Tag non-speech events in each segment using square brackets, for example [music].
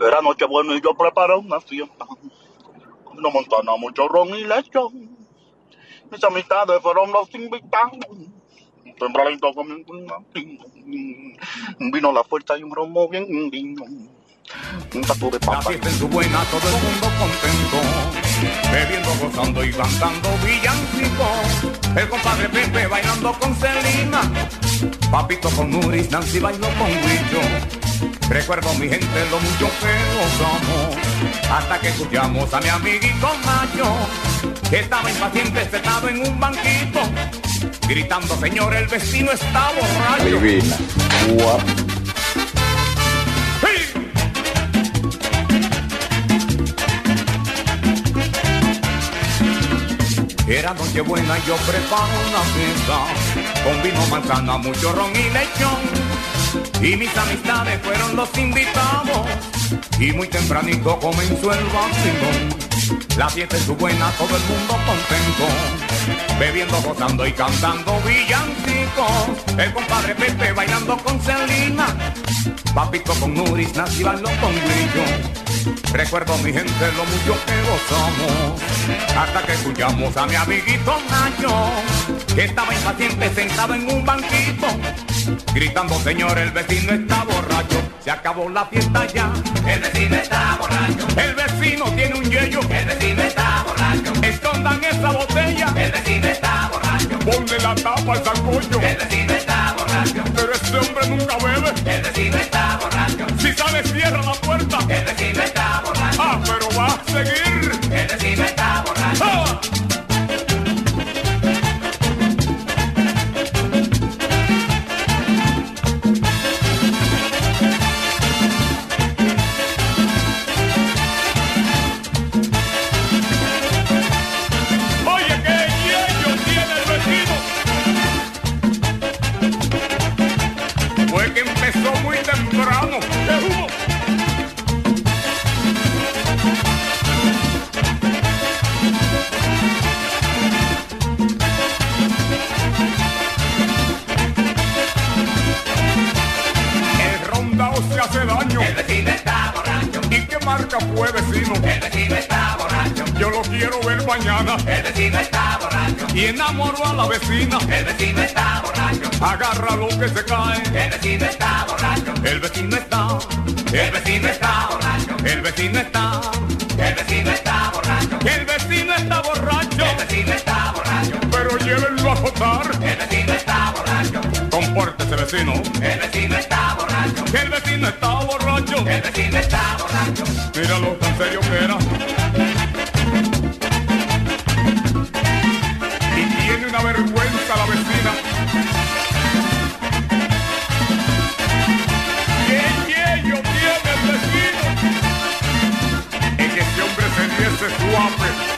Era noche bueno y yo preparé una fiesta. Una montana, mucho ron y lechón. Mis amistades fueron los invitados. Tempranito comí un Vino la fuerza y un romo bien lindo. Un tato de papa. La fiesta en su buena, todo el mundo contento bebiendo, gozando y cantando villancicos. El compadre Pepe bailando con Celina, Papito con Nuris, Nancy bailó con Guillo. Recuerdo mi gente lo mucho que gozamos, hasta que escuchamos a mi amiguito Mayo, que estaba impaciente sentado en un banquito, gritando, señor, el vecino está borracho. Divina, Era noche buena y yo preparo una fiesta con vino, manzana, mucho ron y lechón. Y mis amistades fueron los invitados y muy tempranito comenzó el vacilón. La fiesta es buena, todo el mundo contento, bebiendo, gozando y cantando villancicos. El compadre Pepe bailando con Celina, papito con Nuris, Nancy con Grillo. Recuerdo mi gente lo mucho que gozamos Hasta que escuchamos a mi amiguito Nacho Que estaba impaciente sentado en un banquito Gritando señor el vecino está borracho Se acabó la fiesta ya El vecino está borracho. El vecino tiene un yello. El vecino está borracho. Escondan esa botella. El vecino está borracho. Ponle la tapa al sancocho. El vecino está borracho. Pero este hombre nunca bebe. El vecino está borracho. Si sale cierra la puerta. El vecino está mañana. El vecino está borracho Y enamoro a la vecina. El vecino está borracho Agarra lo que se cae. El vecino está borracho El vecino está. El vecino está borracho El vecino está. El vecino está borracho El vecino está borracho. El vecino está borracho Pero llévenlo a votar. El vecino está borracho Compórtese, vecino. El vecino está borracho el vecino está borracho. El vecino está borracho Míralo tan serio que era. off with.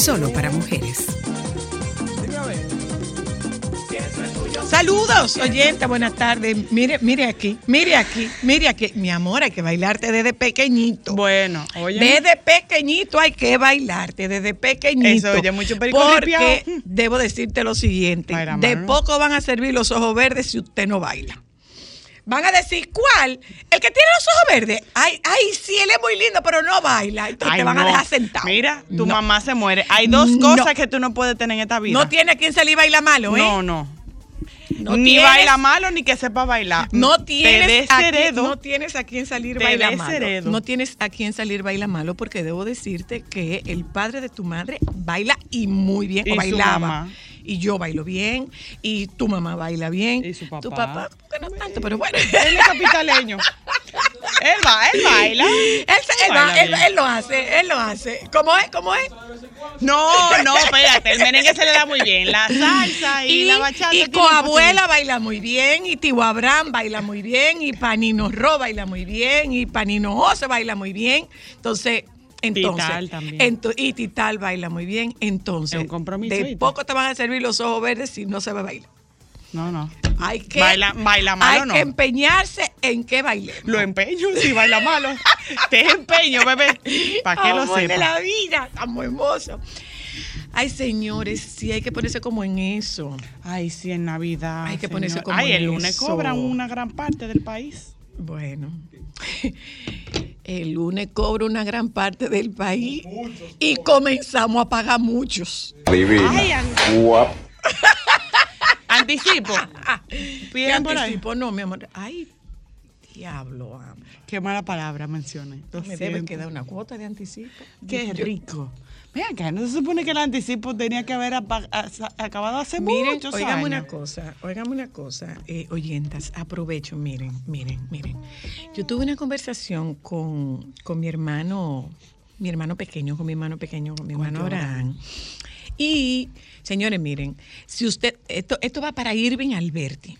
Solo para Mujeres. Dime a ver. Saludos, oyenta, buenas tardes. Mire, mire aquí, mire aquí, mire aquí. Mi amor, hay que bailarte desde pequeñito. Bueno, oye. Desde pequeñito hay que bailarte, desde pequeñito. Eso, oye, mucho perico Porque debo decirte lo siguiente: Baila de poco van a servir los ojos verdes si usted no baila. Van a decir, ¿cuál? El que tiene los ojos verdes. Ay, ay, sí, él es muy lindo, pero no baila. Entonces Ay, te van a dejar sentado. Mira, tu No. mamá se muere. Hay dos No. cosas que tú no puedes tener en esta vida. No tiene a quien salir baila malo, ¿eh? No, no. No ni tienes- baila malo ni que sepa bailar. No Te tienes, a quien, no tienes a quien salir Te baila malo. No tienes a quien salir baila malo porque debo decirte que el padre de tu madre baila y muy bien, Y o su bailaba. mamá. Y yo bailo bien, y tu mamá baila bien. Y su papá. Tu papá, que no tanto, pero bueno. Él es capitaleño. [laughs] él va, él baila. Él, él va- Baila él- bien. él lo hace, él lo hace. ¿Cómo es? ¿Cómo es? No, no, espérate. El merengue se le da muy bien. La salsa y, la bachata. y coabuela baila muy bien, y tío Abraham baila muy bien, y Panino Ro baila muy bien, y Panino José baila muy bien. Entonces, entonces. Tital también. ento- y Tital baila muy bien. Entonces, Es un compromiso, de poco te van a servir los ojos verdes si no se va a bailar. No, no. Hay que, Baila- baila malo, hay no. que empeñarse en que baile. Lo empeño si baila malo. [laughs] Te empeño, bebé. Para que lo Amor de sepa. la vida, tan hermoso. Ay, señores, sí hay que ponerse como en eso. Ay, sí, en Navidad. Hay que ponerse como Ay, el en lunes eso. cobran una gran parte del país. Bueno, el lunes cobra una gran parte del país y comenzamos a pagar muchos. Ay, an- [laughs] anticipo. ¿Qué Piden por ahí. anticipo? No, mi amor. Ay, diablo. Qué mala palabra mencioné. Me debe quedar una cuota de anticipo. Qué Yo- rico. Mira acá, ¿no se supone que el anticipo tenía que haber acabado hace Miren, muchos oígame años? una cosa, oígame una cosa, eh, oyentas, aprovecho, miren, miren, miren. Yo tuve una conversación con, con mi hermano, mi hermano pequeño, con mi hermano pequeño, con mi hermano Abraham. Y, señores, miren, si usted, esto, esto va para Irving Alberti.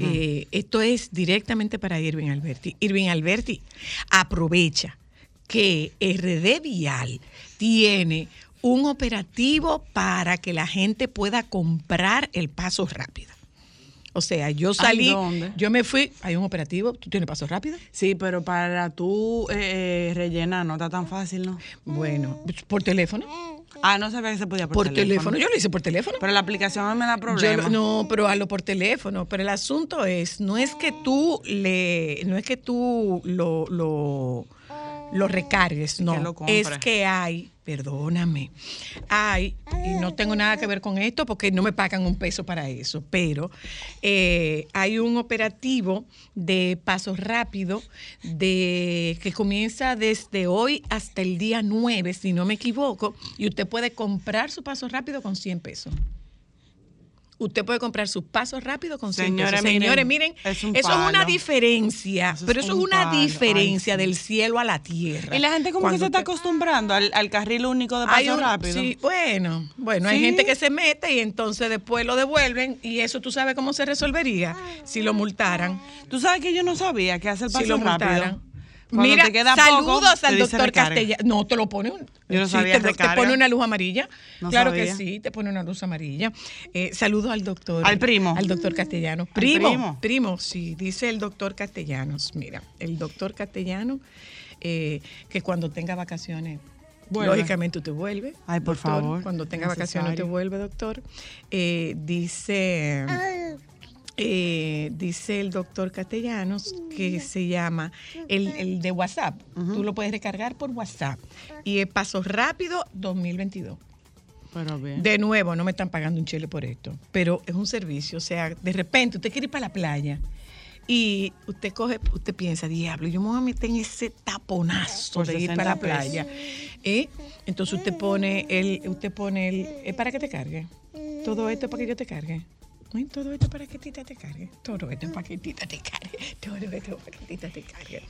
Eh, esto es directamente para Irving Alberti. Irving Alberti aprovecha que RD Vial tiene un operativo para que la gente pueda comprar el paso rápido. O sea, yo salí, ¿dónde? yo me fui, hay un operativo, ¿tú tienes paso rápido? Sí, pero para tú eh, eh, rellenar no está tan fácil, ¿no? Bueno, por teléfono. Ah, no sabía que se podía por, Por teléfono. Yo lo hice por teléfono. Pero la aplicación me da Yo problemas. lo- no, pero hazlo por teléfono. Pero el asunto es, no es que tú le, no es que tú lo, lo, lo recargues, no. Que lo compre. es que hay, perdóname, hay, y no tengo nada que ver con esto porque no me pagan un peso para eso, pero eh, hay un operativo de paso rápido de que comienza desde hoy hasta el día 9, si no me equivoco, y usted puede comprar su paso rápido con 100 pesos. Usted puede comprar sus pasos rápidos con 100 Señores, pesos. Señores, miren, miren, es eso es una diferencia, Eso es pero eso es un una palo. diferencia Ay, sí. del cielo a la tierra. Y la gente como que se está acostumbrando al, al carril único de paso un- rápido. Sí, bueno, bueno, hay gente que se mete y entonces después lo devuelven y eso tú sabes cómo se resolvería si lo multaran. Tú sabes que yo no sabía que hace el paso Si lo rápido. multaran. Cuando Mira, te queda saludos poco, te al doctor recarga. Castellano. No, te lo pone un. Yo no sí, sabía te, te pone una luz amarilla. No claro sabía. que sí, te pone una luz amarilla. Eh, saludos al doctor. Al primo. Al doctor Castellanos. Primo, primo. primo. sí, dice el doctor Castellanos. Mira, el doctor Castellanos, eh, que cuando tenga vacaciones. Vuelve. Lógicamente usted vuelve. Ay, por doctor. favor, Cuando tenga vacaciones necesario. vuelve, doctor. Eh, dice. Eh, dice el doctor Castellanos que se llama el, el de WhatsApp. Tú lo puedes recargar por WhatsApp. Y es Paso Rápido 2022. Pero bien. De nuevo, no me están pagando un chile por esto, pero es un servicio. O sea, de repente usted quiere ir para la playa y usted coge, usted piensa, diablo, yo me voy a meter en ese taponazo Por de ir 60 para la playa. ¿Eh? Entonces usted pone el, usted pone el, es para que te cargue. Todo esto es para que yo te cargue. Todo esto es para que Tita te cargue. Todo esto es para que Tita te cargue. Todo esto es para que Tita te cargue.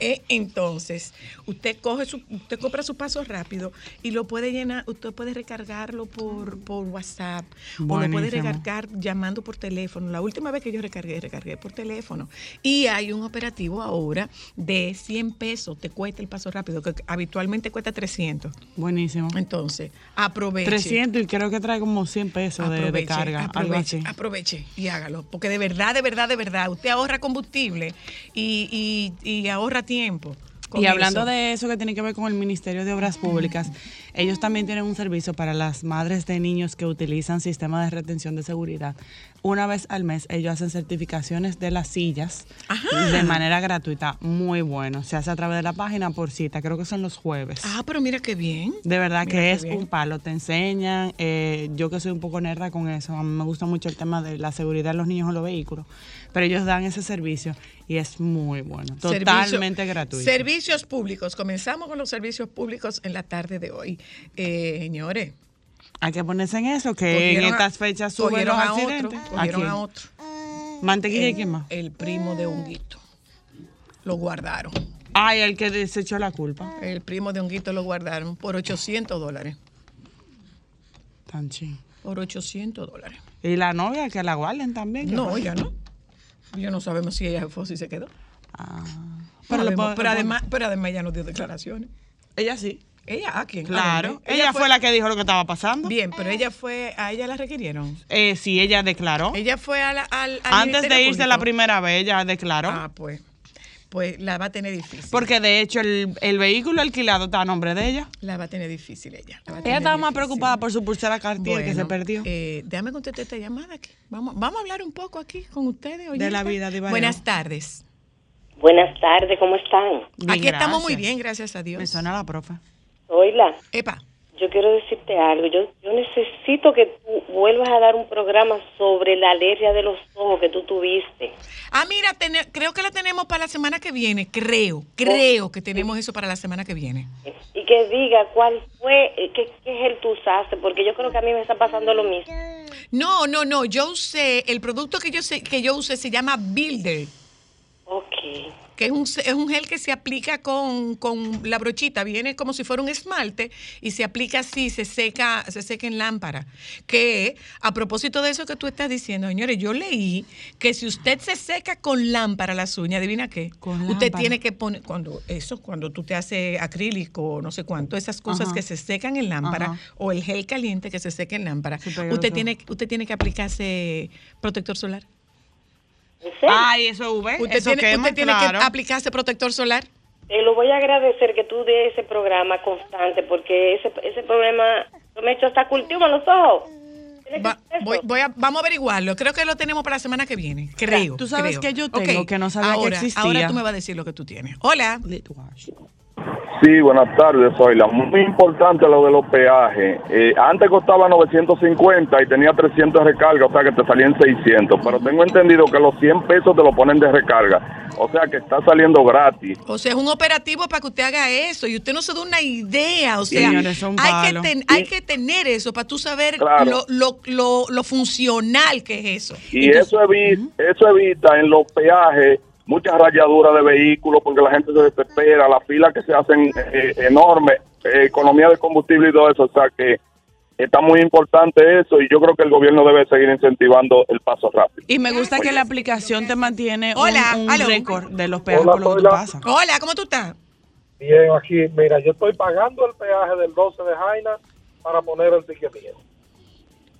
Eh, entonces, usted coge su, usted compra su paso rápido y lo puede llenar, usted puede recargarlo por, por WhatsApp o lo puede Buenísimo. recargar llamando por teléfono. La última vez que yo recargué, recargué por teléfono. Y hay un operativo ahora de 100 pesos, te cuesta el paso rápido, que habitualmente cuesta 300. Buenísimo. Entonces, aproveche. 300 y creo que trae como 100 pesos de, de Aproveche, carga. algo aproveche, así. aproveche y hágalo, porque de verdad, de verdad, de verdad, usted ahorra combustible y, y- y ahorra tiempo. Y hablando eso. de eso que tiene que ver con el Ministerio de Obras Públicas, ellos también tienen un servicio para las madres de niños que utilizan sistemas de retención de seguridad. Una vez al mes ellos hacen certificaciones de las sillas de manera gratuita, muy bueno. Se hace a través de la página por cita, creo que son los jueves. Ah, pero mira qué bien. De verdad Mira que es bien. un palo, te enseñan. eh, yo que soy un poco nerda con eso, a mí me gusta mucho el tema de la seguridad de los niños en los vehículos, pero ellos dan ese servicio y es muy bueno, Servicio- totalmente gratuito. Servicios públicos. Comenzamos con los servicios públicos en la tarde de hoy. Eh, señores, Hay que ponerse en eso, que en cogieron estas fechas suben los a. Otro, cogieron a otro. Mantequilla y El- quién más. El primo de Honguito. Lo guardaron. Ay, el que desechó la culpa. El primo de Honguito lo guardaron por 800 dólares. Tan ching. Por 800 dólares. Y la novia, que la guarden también. ¿qué No, pasa? ya no. Ya no sabemos si ella fue o si se quedó. Ah. Pero, además, pero además ella no dio declaraciones. Ella sí. Ella, ¿a quién? ¿A Claro. Ella, fue, la que dijo lo que estaba pasando. Bien, pero ella fue, a ella la requirieron. Eh, sí, ella declaró. Ella fue a la, al, al Antes de irse la primera vez, ella declaró. Ah, pues. Pues la va a tener difícil. Porque de hecho el, el vehículo alquilado está a nombre de ella. La va a tener difícil ella. Ella estaba más preocupada por su pulsera Cartier que se perdió. eh, déjame contestar esta llamada aquí. Vamos, vamos a hablar un poco aquí con ustedes. De la vida, Diva Buenas Leo. tardes. Buenas tardes, ¿cómo están? Bien, aquí estamos muy bien, gracias a Dios. Me suena la profe. Oila, Epa. yo quiero decirte algo. Yo, yo necesito que tú vuelvas a dar un programa sobre la alergia de los ojos que tú tuviste. Ah, mira, creo que la tenemos para la semana que viene. Creo, creo que tenemos eso para la semana que viene. Y que diga cuál fue, eh, qué, qué gel tú usaste, porque yo creo que a mí me está pasando lo mismo. No, no, no. Yo usé, el producto que yo, sé, que yo usé se llama Builder. Ok. Que es un, es un gel que se aplica con, con la brochita, viene como si fuera un esmalte y se aplica así, se seca, se seca en lámpara. Que a propósito de eso que tú estás diciendo, señores, yo leí que si usted se seca con lámpara las uñas, adivina qué, Con usted lámpara. tiene que poner, cuando eso, cuando tú te haces acrílico, no sé cuánto, esas cosas Ajá. que se secan en lámpara Ajá. o el gel caliente que se seca en lámpara, usted tiene, usted tiene que aplicarse protector solar. Ay, eso V, Usted eso tiene, quema, usted tiene claro. que aplicarse protector solar. Te lo voy a agradecer que tú des ese programa constante, porque ese, ese problema yo me he hecho hasta cultivo en los ojos. Que Va- voy, voy a, vamos a averiguarlo. Creo que lo tenemos para la semana que viene. Creo. Tú sabes creo. que yo tengo, que no sabía que ahora, existía. Ahora tú me vas a decir lo que tú tienes. Hola. Sí, buenas tardes, Zoila. Muy importante lo de los peajes. Eh, antes costaba 950 y tenía 300 de recarga, o sea que te salían 600. Pero tengo entendido que los 100 pesos te lo ponen de recarga. O sea que está saliendo gratis. O sea, es un operativo para que usted haga eso y usted no se da una idea. O sea, hay, que ten- hay que tener eso para tú saber Claro. lo, lo, lo, lo funcional que es eso. Y eso, evita, eso evita en los peajes muchas rayaduras de vehículos porque la gente se desespera, las filas que se hacen eh, enormes, eh, economía de combustible y todo eso. O sea que está muy importante eso y yo creo que el gobierno debe seguir incentivando el paso rápido. Y me gusta que la aplicación te mantiene un- Hola, un, récord de los peajes Hola, por lo que tú hola. pasas. Hola, ¿cómo tú estás? Bien, aquí, mira, yo estoy pagando el peaje del 12 de Jaina para poner el ticket mío.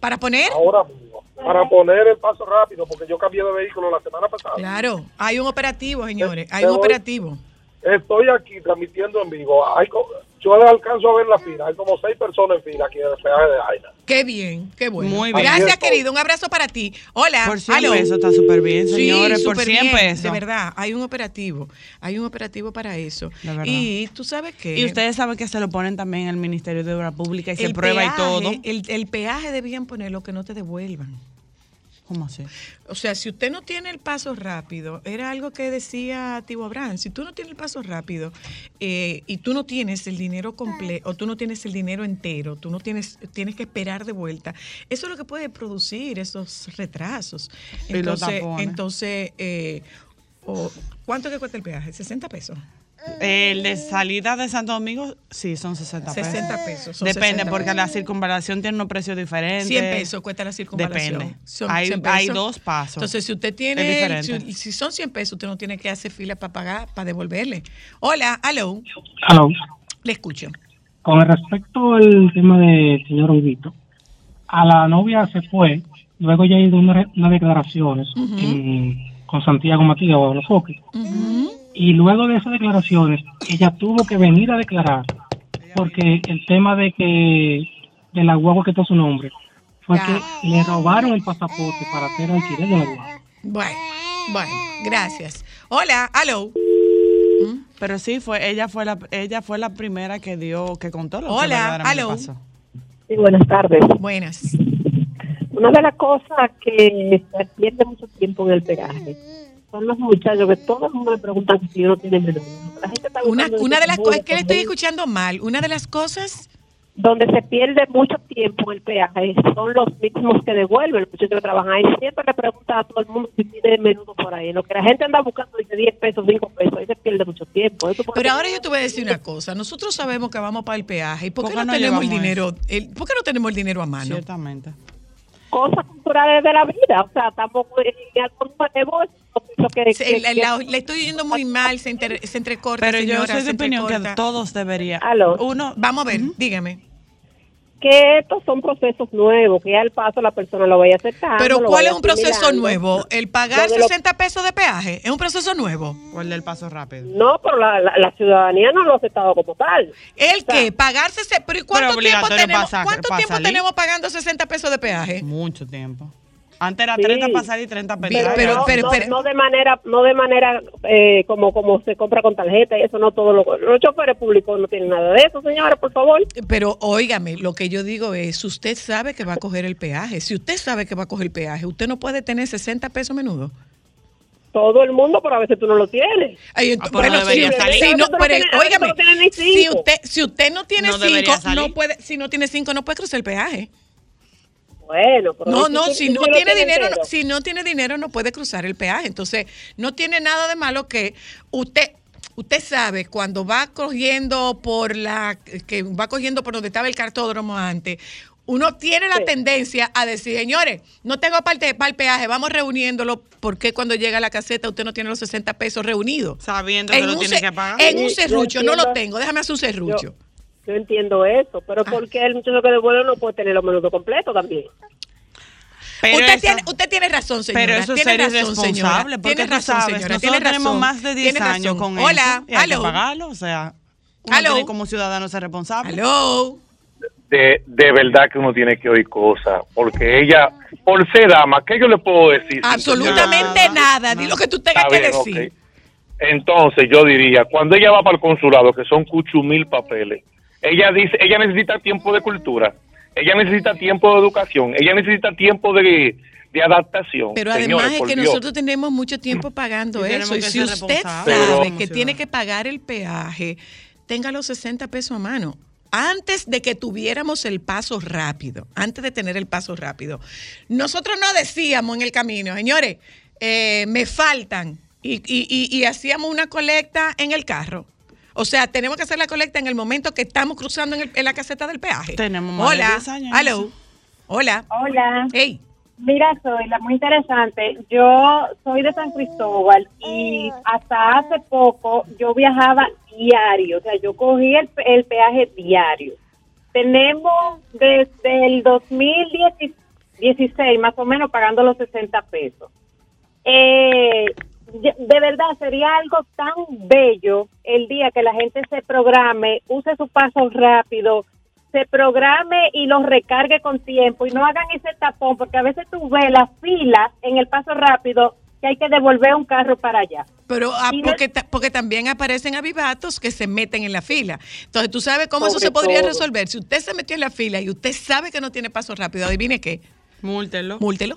¿Para poner? Ahora mismo. Para poner el paso rápido, porque yo cambié de vehículo la semana pasada. Claro, hay un operativo, señores. Hay un operativo. Estoy aquí transmitiendo en vivo. Hay yo le alcanzo a ver la fila. Hay como seis personas en fila aquí en el peaje de Jaina. Qué bien, qué bueno. Muy bien. Gracias, querido. Un abrazo para ti. Hola. Por 100 aló. pesos está súper bien, Sí, señores. por súper 100 bien, pesos. De verdad, hay un operativo. Hay un operativo para eso. De verdad. Y tú sabes que. Y ustedes saben que se lo ponen también el Ministerio de Obra Pública y se el prueba peaje, y todo. El, el peaje debían poner lo que no te devuelvan. ¿Cómo así? O sea, si usted no tiene el paso rápido, era algo que decía Tibo Abraham, si tú no tienes el paso rápido eh, y tú no tienes el dinero completo, o tú no tienes el dinero entero, tú no tienes, tienes que esperar de vuelta, eso es lo que puede producir esos retrasos. Y los Entonces, entonces eh, o- ¿cuánto que cuesta el peaje? ¿60 pesos? El de salida de Santo Domingo, sí, son 60 pesos. 60 pesos, son Depende, 60 porque pesos. la circunvalación tiene unos precios diferentes. 100 pesos cuesta la circunvalación. Depende. Son Hay, 100 hay pesos. dos pasos. Entonces, si usted tiene, si, si son 100 pesos, usted no tiene que hacer fila para pagar, para devolverle. Hola, aló, Aló. le escucho. Con respecto al tema del señor Huguito, a la novia se fue, luego ya hizo una declaraciones en- con Santiago Matías o los Foques, y luego de esas declaraciones, ella tuvo que venir a declarar, porque el tema de que de la guagua que está su nombre, fue que le robaron el pasaporte para hacer alquiler de la guagua. Bueno, bueno, gracias. Hola, aló. Pero sí, fue ella fue la ella fue la primera que dio que contó lo que Hola, verdaderamente aló. pasó. Sí, buenas tardes. Buenas. Una de las cosas que se pierde mucho tiempo en el peaje son los muchachos que todo el mundo le preguntan si uno tiene menor. La gente está Una, buscando una de las cosas que le estoy escuchando mal, una de las cosas donde se pierde mucho tiempo en el peaje son los mismos que devuelven, los muchachos que trabajan ahí. Siempre le preguntan a todo el mundo si tiene menudo por ahí. Lo que la gente anda buscando dice 10 pesos, 5 pesos, ahí se pierde mucho tiempo. Eso Pero ahora yo te voy a decir una cosa. Nosotros sabemos que vamos para el peaje. ¿Y por qué ¿Por qué no, no tenemos el dinero? el- ¿Por qué no tenemos el dinero a mano? Ciertamente. Cosas culturales de la vida. O sea, tampoco es algo nuevo. es lo que- Se- que- la- la- le estoy yendo muy mal, se, inter- se entrecorta. Pero yo señora, soy de opinión que todos deberían. Uno, Vamos a ver, dígame. Que estos son procesos nuevos, que al paso la persona lo vaya aceptando. Pero ¿cuál es un proceso nuevo? ¿El pagar Lo de lo- 60 pesos de peaje? ¿Es un proceso nuevo? ¿O el del paso rápido? No, pero la, la, la ciudadanía no lo ha aceptado como tal. ¿El qué? ¿Pagarse? se- ¿Pero ¿y cuánto tiempo obligatorio tenemos, cuánto tiempo salir. tenemos pagando 60 pesos de peaje? Mucho tiempo. Antes era Sí. 30 para salir y 30 para entrar. pero- no, pero- no, pero- no de manera, no de manera eh, como como se compra con tarjeta y eso no todo lo, los choferes públicos no tienen nada de eso, señora, por favor. Pero óigame, lo que yo digo es, usted sabe que va a coger el peaje. Si usted sabe que va a coger el peaje, usted no puede tener 60 pesos menudo. Todo el mundo, pero a veces tú no lo tienes. Ay, Ah, bueno, si, salir. si no, no pero, óigame, no si usted, si usted no tiene No cinco, no puede, si no tiene cinco, no puede cruzar el peaje. Bueno, pero No, no, si no tiene dinero, entero. si no tiene dinero no puede cruzar el peaje. Entonces, no tiene nada de malo que usted usted sabe cuando va cogiendo por la que va cogiendo por donde estaba el cartódromo antes, uno tiene la Sí. tendencia a decir, señores, no tengo parte para el peaje, vamos reuniéndolo, porque cuando llega a la caseta usted no tiene los 60 pesos reunidos. Sabiendo que lo tiene que pagar. en un serrucho, no lo tengo, déjame hacer un serrucho. Yo entiendo eso, pero Ah. ¿por qué el muchacho que devuelve no puede tener los menudos completos también? Pero usted, eso- tiene, usted tiene razón, señora. Pero eso es tiene ser razón, irresponsable, señora. porque Tiene tú razón, sabes, señora. nosotros tiene tenemos razón. más de 10 Tiene años razón. con Hola, eso y hay que aló. pagarlo, o sea, uno tiene como ciudadano ser responsable. Aló. de, de verdad que uno tiene que oír cosas, porque ella, por ser dama, ¿qué yo le puedo decir? Absolutamente nada. Di lo que tú tengas que decir. Entonces yo diría, cuando ella va para el consulado, que son cuchumil papeles, ella dice, ella necesita tiempo de cultura, ella necesita tiempo de educación, ella necesita tiempo de, de adaptación. Pero Señores, además es que Dios. nosotros tenemos mucho tiempo pagando Y eso. Y si usted sabe Pero- que tiene que pagar el peaje, tenga los 60 pesos a mano. Antes de que tuviéramos el paso rápido, antes de tener el paso rápido, nosotros no decíamos en el camino, señores, eh, me faltan, y, y- y- y hacíamos una colecta en el carro. O sea, tenemos que hacer la colecta en el momento que estamos cruzando en, el- en la caseta del peaje. Tenemos más de Hola, 10 años hello, hola. Hola. Hey. Mira, soy la muy interesante. Yo soy de San Cristóbal y hasta hace poco yo viajaba diario, o sea, yo cogí el, el peaje diario. Tenemos desde el 2016 más o menos pagando los 60 pesos. Eh, de verdad sería algo tan bello el día que la gente se programe, use su paso rápido, se programe y los recargue con tiempo y no hagan ese tapón, porque a veces tú ves las filas en el paso rápido que hay que devolver un carro para allá. Pero ah, porque, ta- porque también aparecen avivatos que se meten en la fila. Entonces, ¿tú sabes cómo eso se podría todo. resolver? Si usted se metió en la fila y usted sabe que no tiene paso rápido, adivine qué. Múltelo. Múltelo.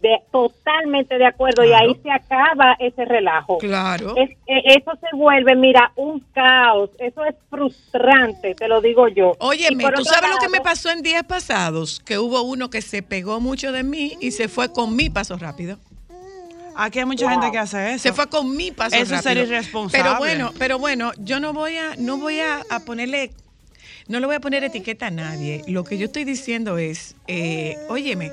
De, totalmente de acuerdo y ahí se acaba ese relajo. Claro. Es- eh, eso se vuelve, mira, un caos. Eso es frustrante, te lo digo yo. Óyeme, ¿tú sabes lo que me pasó en días pasados? Que hubo uno que se pegó mucho de mí y se fue con mi paso rápido. Aquí hay mucha gente que hace eso. Se fue con mi paso Eso es rápido. ser irresponsable. Pero bueno, pero bueno, yo no voy a, no voy a, a ponerle, no le voy a poner etiqueta a nadie. Lo que yo estoy diciendo es, eh, óyeme,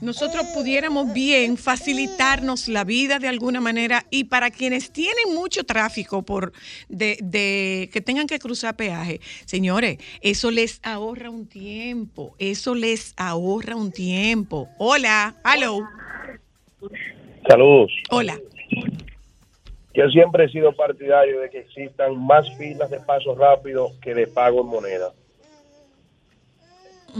nosotros pudiéramos bien facilitarnos la vida de alguna manera y para quienes tienen mucho tráfico por de, de que tengan que cruzar peaje, señores, eso les ahorra un tiempo, eso les ahorra un tiempo. Hola, hello, Saludos. hola. Yo siempre he sido partidario de que existan más filas de paso rápido que de pago en moneda.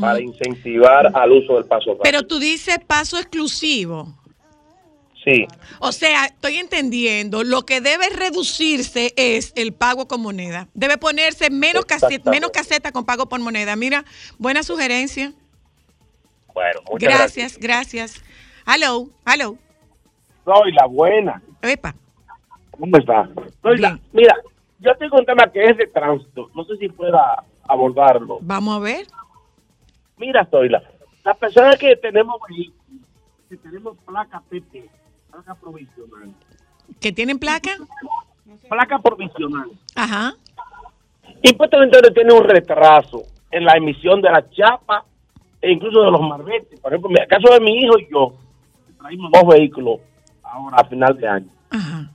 Para incentivar al uso del paso rápido. Pero tú dices paso exclusivo. Sí, O sea, estoy entendiendo, lo que debe reducirse es el pago con moneda. Debe ponerse menos, case- Exactamente. menos caseta con pago por moneda. Mira, buena sugerencia. bueno, muchas Gracias, gracias. Hello, hello. Soy la buena. Epa. ¿Cómo está? Soy la- mira, yo tengo un tema que es de tránsito. No sé si pueda abordarlo. Vamos a ver. Mira, Zoila, las personas que tenemos vehículos, que tenemos placa PP, placa provisional, ¿Que tienen placa? placa provisional, Ajá. y pues entonces tiene un retraso en la emisión de la chapa e incluso de los marbetes. Por ejemplo, en el caso de mi hijo y yo, traímos dos vehículos ahora a final de año. Ajá.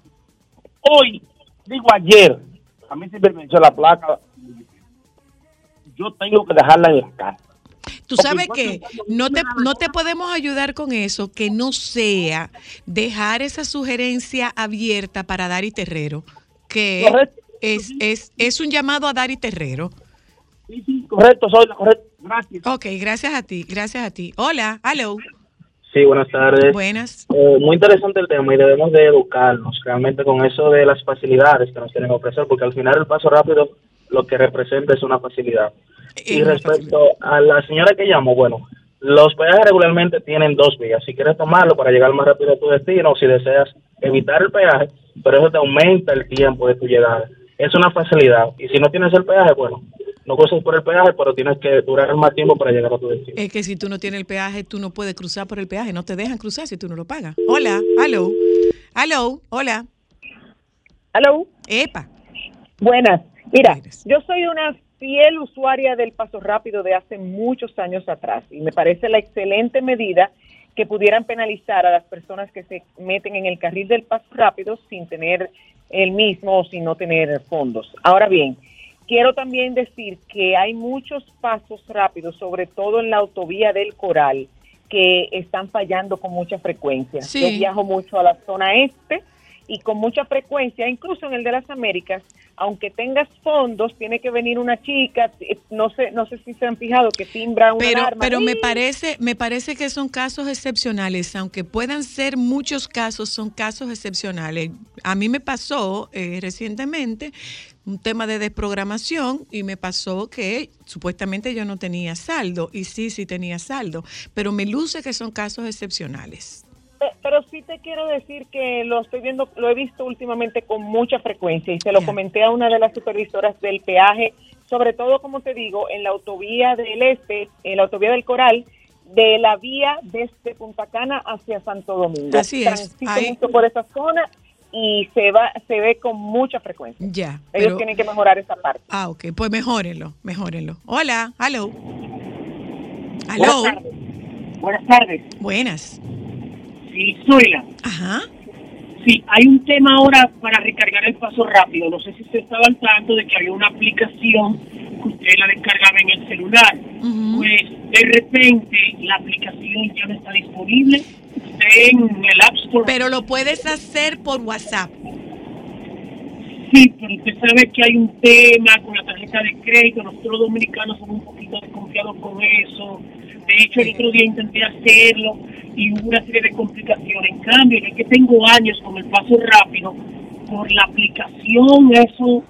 Hoy, digo ayer, a mí se me venció la placa. Yo tengo que dejarla en la casa. Tú sabes que no te, no te podemos ayudar con eso, que no sea dejar esa sugerencia abierta para Dari Terrero, que es, es, es un llamado a Dari Terrero. Sí, sí, correcto, soy la correcta. Gracias. Ok, gracias a ti, gracias a ti. Hola, hello. Sí, buenas tardes. Buenas. Eh, muy interesante el tema y debemos de educarnos realmente con eso de las facilidades que nos quieren ofrecer, porque al final el paso rápido lo que representa es una facilidad. Y respecto a la señora que llamó, bueno, los peajes regularmente tienen dos vías. Si quieres tomarlo para llegar más rápido a tu destino, o si deseas evitar el peaje, pero eso te aumenta el tiempo de tu llegada. Es una facilidad. Y si no tienes el peaje, bueno, no cruzas por el peaje, pero tienes que durar más tiempo para llegar a tu destino. Es que si tú no tienes el peaje, tú no puedes cruzar por el peaje, no te dejan cruzar si tú no lo pagas. Hola, hello. Hello, hola. Hello. Epa. Buenas. Mira, yo soy una fiel usuaria del paso rápido de hace muchos años atrás y me parece la excelente medida que pudieran penalizar a las personas que se meten en el carril del paso rápido sin tener el mismo o sin no tener fondos. Ahora bien, quiero también decir que hay muchos pasos rápidos, sobre todo en la autovía del Coral, que están fallando con mucha frecuencia. Sí. Yo viajo mucho a la zona este y con mucha frecuencia, incluso en el de las Américas, aunque tengas fondos, tiene que venir una chica, eh, no sé, no sé si se han fijado que timbra una Pero, arma. pero me parece, me parece que son casos excepcionales, aunque puedan ser muchos casos, son casos excepcionales. A mí me pasó eh, recientemente un tema de desprogramación y me pasó que supuestamente yo no tenía saldo y sí, sí tenía saldo, pero me luce que son casos excepcionales. Pe- Pero sí te quiero decir que lo estoy viendo, lo he visto últimamente con mucha frecuencia y se lo comenté a una de las supervisoras del peaje, sobre todo, como te digo, en la autovía del Este, en la autovía del Coral, de la vía desde Punta Cana hacia Santo Domingo. Así es, Transito ahí- mucho por esa zona y se va, se ve con mucha frecuencia. Ya. Ellos pero- tienen que mejorar esa parte. Ah, ok, pues mejórenlo, mejórenlo. Hola, hello. Hello. Buenas tardes. Buenas tardes. Buenas. Zoila. Ajá. Sí, hay un tema ahora para recargar el paso rápido. No sé si usted estaba al tanto de que había una aplicación que usted la descargaba en el celular. Pues de repente la aplicación ya no está disponible. Usted en el App Store. Pero lo puedes hacer por WhatsApp. Sí, pero usted sabe que hay un tema con la tarjeta de crédito. Nosotros los dominicanos somos un poquito desconfiados con eso. De hecho, el otro día intenté hacerlo y hubo una serie de complicaciones. En cambio, yo que tengo años con el paso rápido, por la aplicación eso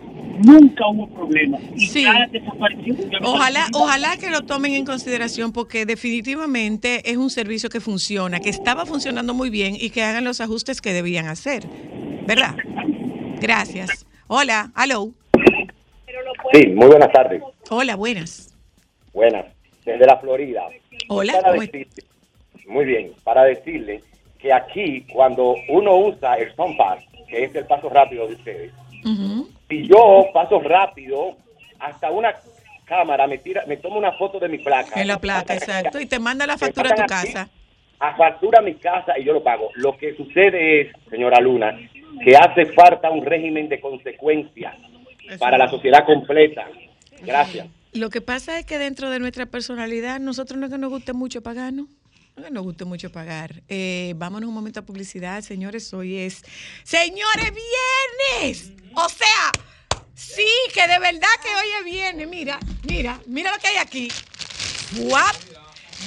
nunca hubo problema. Y Sí. ya desapareció. Ya Ojalá, ojalá que lo tomen en consideración porque definitivamente es un servicio que funciona, que estaba funcionando muy bien y que hagan los ajustes que debían hacer. ¿Verdad? Gracias. Hola, hello. Sí, muy buenas tardes. Hola, buenas. Buenas. Desde la Florida. Hola, Para ¿cómo decirle- muy bien. Para decirle que aquí, cuando uno usa el Pass, que es el paso rápido de ustedes, si yo paso rápido, hasta una cámara me tira, me toma una foto de mi placa. En la placa, exacto. Y te manda la factura a tu aquí. casa. A factura a mi casa y yo lo pago. Lo que sucede es, señora Luna, que hace falta un régimen de consecuencias para la sociedad completa. Gracias. Lo que pasa es que dentro de nuestra personalidad, nosotros no es que nos guste mucho pagar, ¿no? No es que nos guste mucho pagar. Eh, vámonos un momento a publicidad, señores. Hoy es. ¡Señores, viernes! O sea, sí, que de verdad que hoy es viernes. Mira, mira, mira lo que hay aquí. ¡Guap!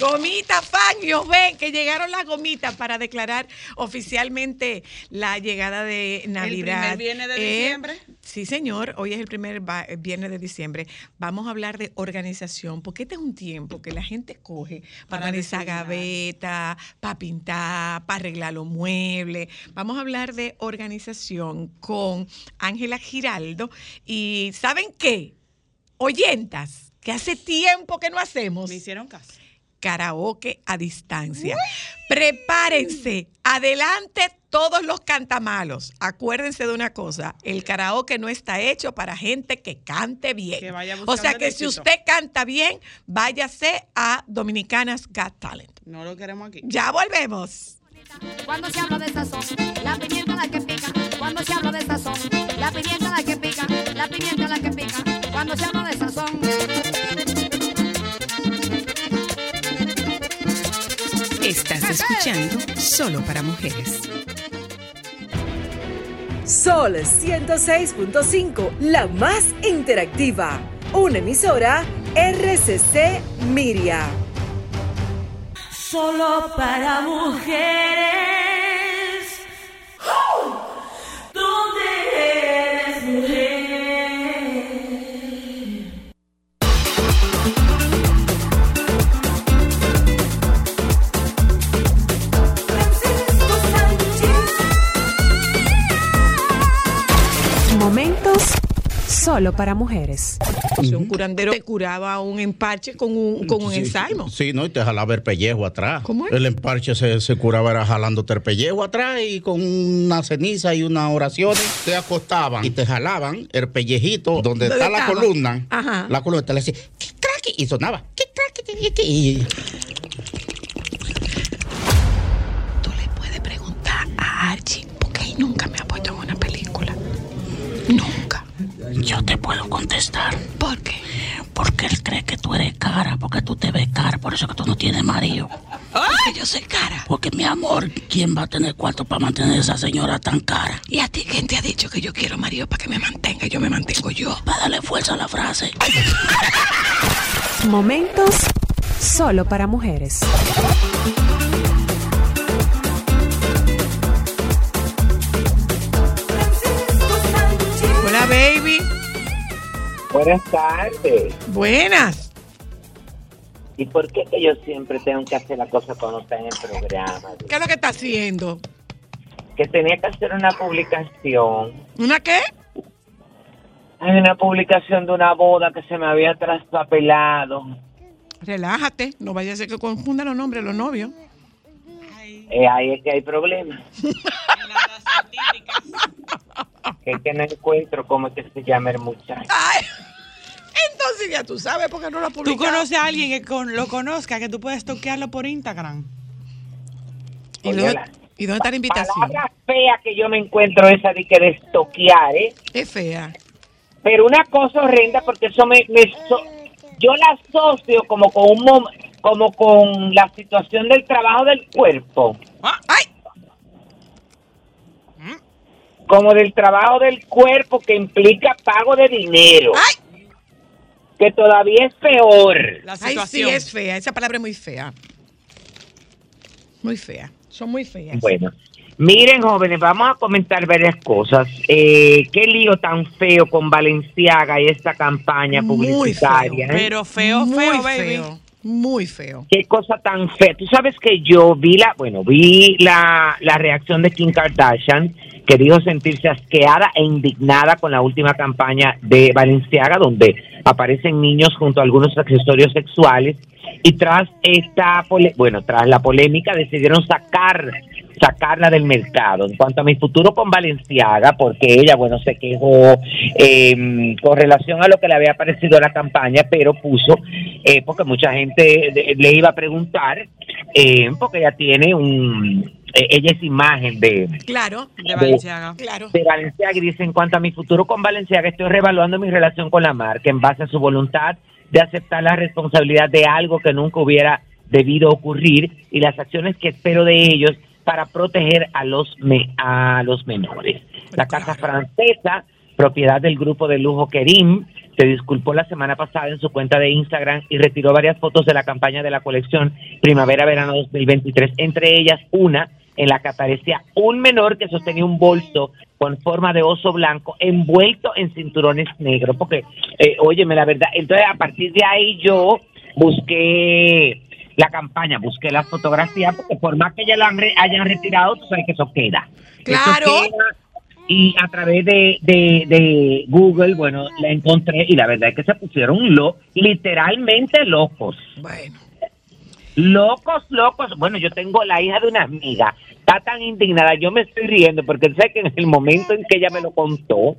Gomita Fangio, ven que llegaron las gomitas para declarar oficialmente la llegada de Navidad. primer viernes de Eh, diciembre? Sí, señor. Hoy es el primer eh, viernes de diciembre. Vamos a hablar de organización, porque este es un tiempo que la gente coge para organizar gaveta, para pintar, para arreglar los muebles. Vamos a hablar de organización con Ángela Giraldo. Y ¿saben qué? Oyentas, que hace tiempo que no hacemos. Me hicieron caso. Karaoke a distancia. Prepárense. Adelante todos los cantamalos. Acuérdense de una cosa, el karaoke no está hecho para gente que cante bien. Que vaya o sea que si usted canta bien, váyase a Dominicanas Got Talent. No lo queremos aquí. Ya volvemos. Cuando se habla de sazón, la pimienta la que pica. Cuando se habla de sazón, la pimienta la que pica. La pimienta la que pica. Cuando se habla de sazón. Estás escuchando Solo para Mujeres. Sol 106.5, la más interactiva. Una emisora RCC Miria. Solo para mujeres. Solo para mujeres. Un curandero te curaba un empache con un, con un Sí, ensalmo. Sí, ¿no? Y te jalaba el pellejo atrás. ¿Cómo es? El emparche se, se curaba era jalándote el pellejo atrás y con una ceniza y unas oraciones te acostaban y te jalaban el pellejito donde ¿Dónde está la columna. Ajá. La columna te le decía, "¿Qué crack?", y sonaba. "¿Qué crack?", y Puede preguntar a Archie, porque él nunca me Yo te puedo contestar. ¿Por qué? Porque él cree que tú eres cara, porque tú te ves cara, por eso que tú no tienes marido. Porque yo soy cara. Porque, mi amor, ¿quién va a tener cuarto para mantener a esa señora tan cara? ¿Y a ti quién te ha dicho que yo quiero marido para que me mantenga? Yo me mantengo yo. Para darle fuerza a la frase. Momentos solo para mujeres. Buenas tardes. Buenas. ¿Y por qué que yo siempre tengo que hacer la cosa cuando está en el programa? ¿Qué es lo que está haciendo? Que tenía que hacer una publicación. ¿Una qué? Hay una publicación de una boda que se me había traspapelado. Relájate, no vaya a ser que confundan los nombres de los novios. Eh, ahí es que hay problemas. [laughs] que es que no encuentro cómo que se llama el muchacho. Entonces ya tú sabes por qué no lo ¿Tú publicado. conoces a alguien que con- lo conozca, que tú puedes toquearlo por Instagram? ¿Y dónde, ¿Y dónde está la invitación? Palabra fea que yo me encuentro esa de que de estoquear, ¿eh? Es fea. Pero una cosa horrenda porque eso me... me so- yo la asocio como con un mom- como con la situación del trabajo del cuerpo. Como del trabajo del cuerpo que implica pago de dinero. Que todavía es peor. Ay, sí, es fea. Esa palabra es muy fea. Muy fea. Son muy feas. Bueno, miren jóvenes, vamos a comentar varias cosas. Eh, qué lío tan feo con Valenciaga y esta campaña publicitaria. ¿eh? Pero feo, Muy feo, baby. feo. Muy feo. Qué cosa tan fea. Tú sabes que yo vi la, bueno, vi la, la reacción de Kim Kardashian, que dijo sentirse asqueada e indignada con la última campaña de Valenciaga, donde aparecen niños junto a algunos accesorios sexuales. Y tras esta, bueno, tras la polémica decidieron sacar sacarla del mercado. En cuanto a mi futuro con Valenciaga, porque ella, bueno, se quejó eh, con relación a lo que le había parecido la campaña, pero puso, eh, porque mucha gente le iba a preguntar, eh, porque ella tiene un, eh, ella es imagen de, Claro. De Valenciaga. Claro. de Valenciaga y dice, en cuanto a mi futuro con Valenciaga, estoy revaluando mi relación con la marca en base a su voluntad de aceptar la responsabilidad de algo que nunca hubiera debido ocurrir y las acciones que espero de ellos para proteger a los me- a los menores. La casa francesa, propiedad del grupo de lujo Kerim, se disculpó la semana pasada en su cuenta de Instagram y retiró varias fotos de la campaña de la colección Primavera-Verano 2023, entre ellas una en la que aparecía un menor que sostenía un bolso con forma de oso blanco envuelto en cinturones negros. Porque, eh, óyeme, la verdad, entonces a partir de ahí yo busqué la campaña, busqué las fotografías, porque por más que ya la han re- hayan retirado, tú sabes que eso queda. Eso Claro. queda, y a través de, de, de Google, bueno, la encontré y la verdad es que se pusieron lo, literalmente locos. Bueno. Locos, locos. Bueno, yo tengo la hija de una amiga. Está tan indignada. Yo me estoy riendo porque sé que en el momento en que ella me lo contó,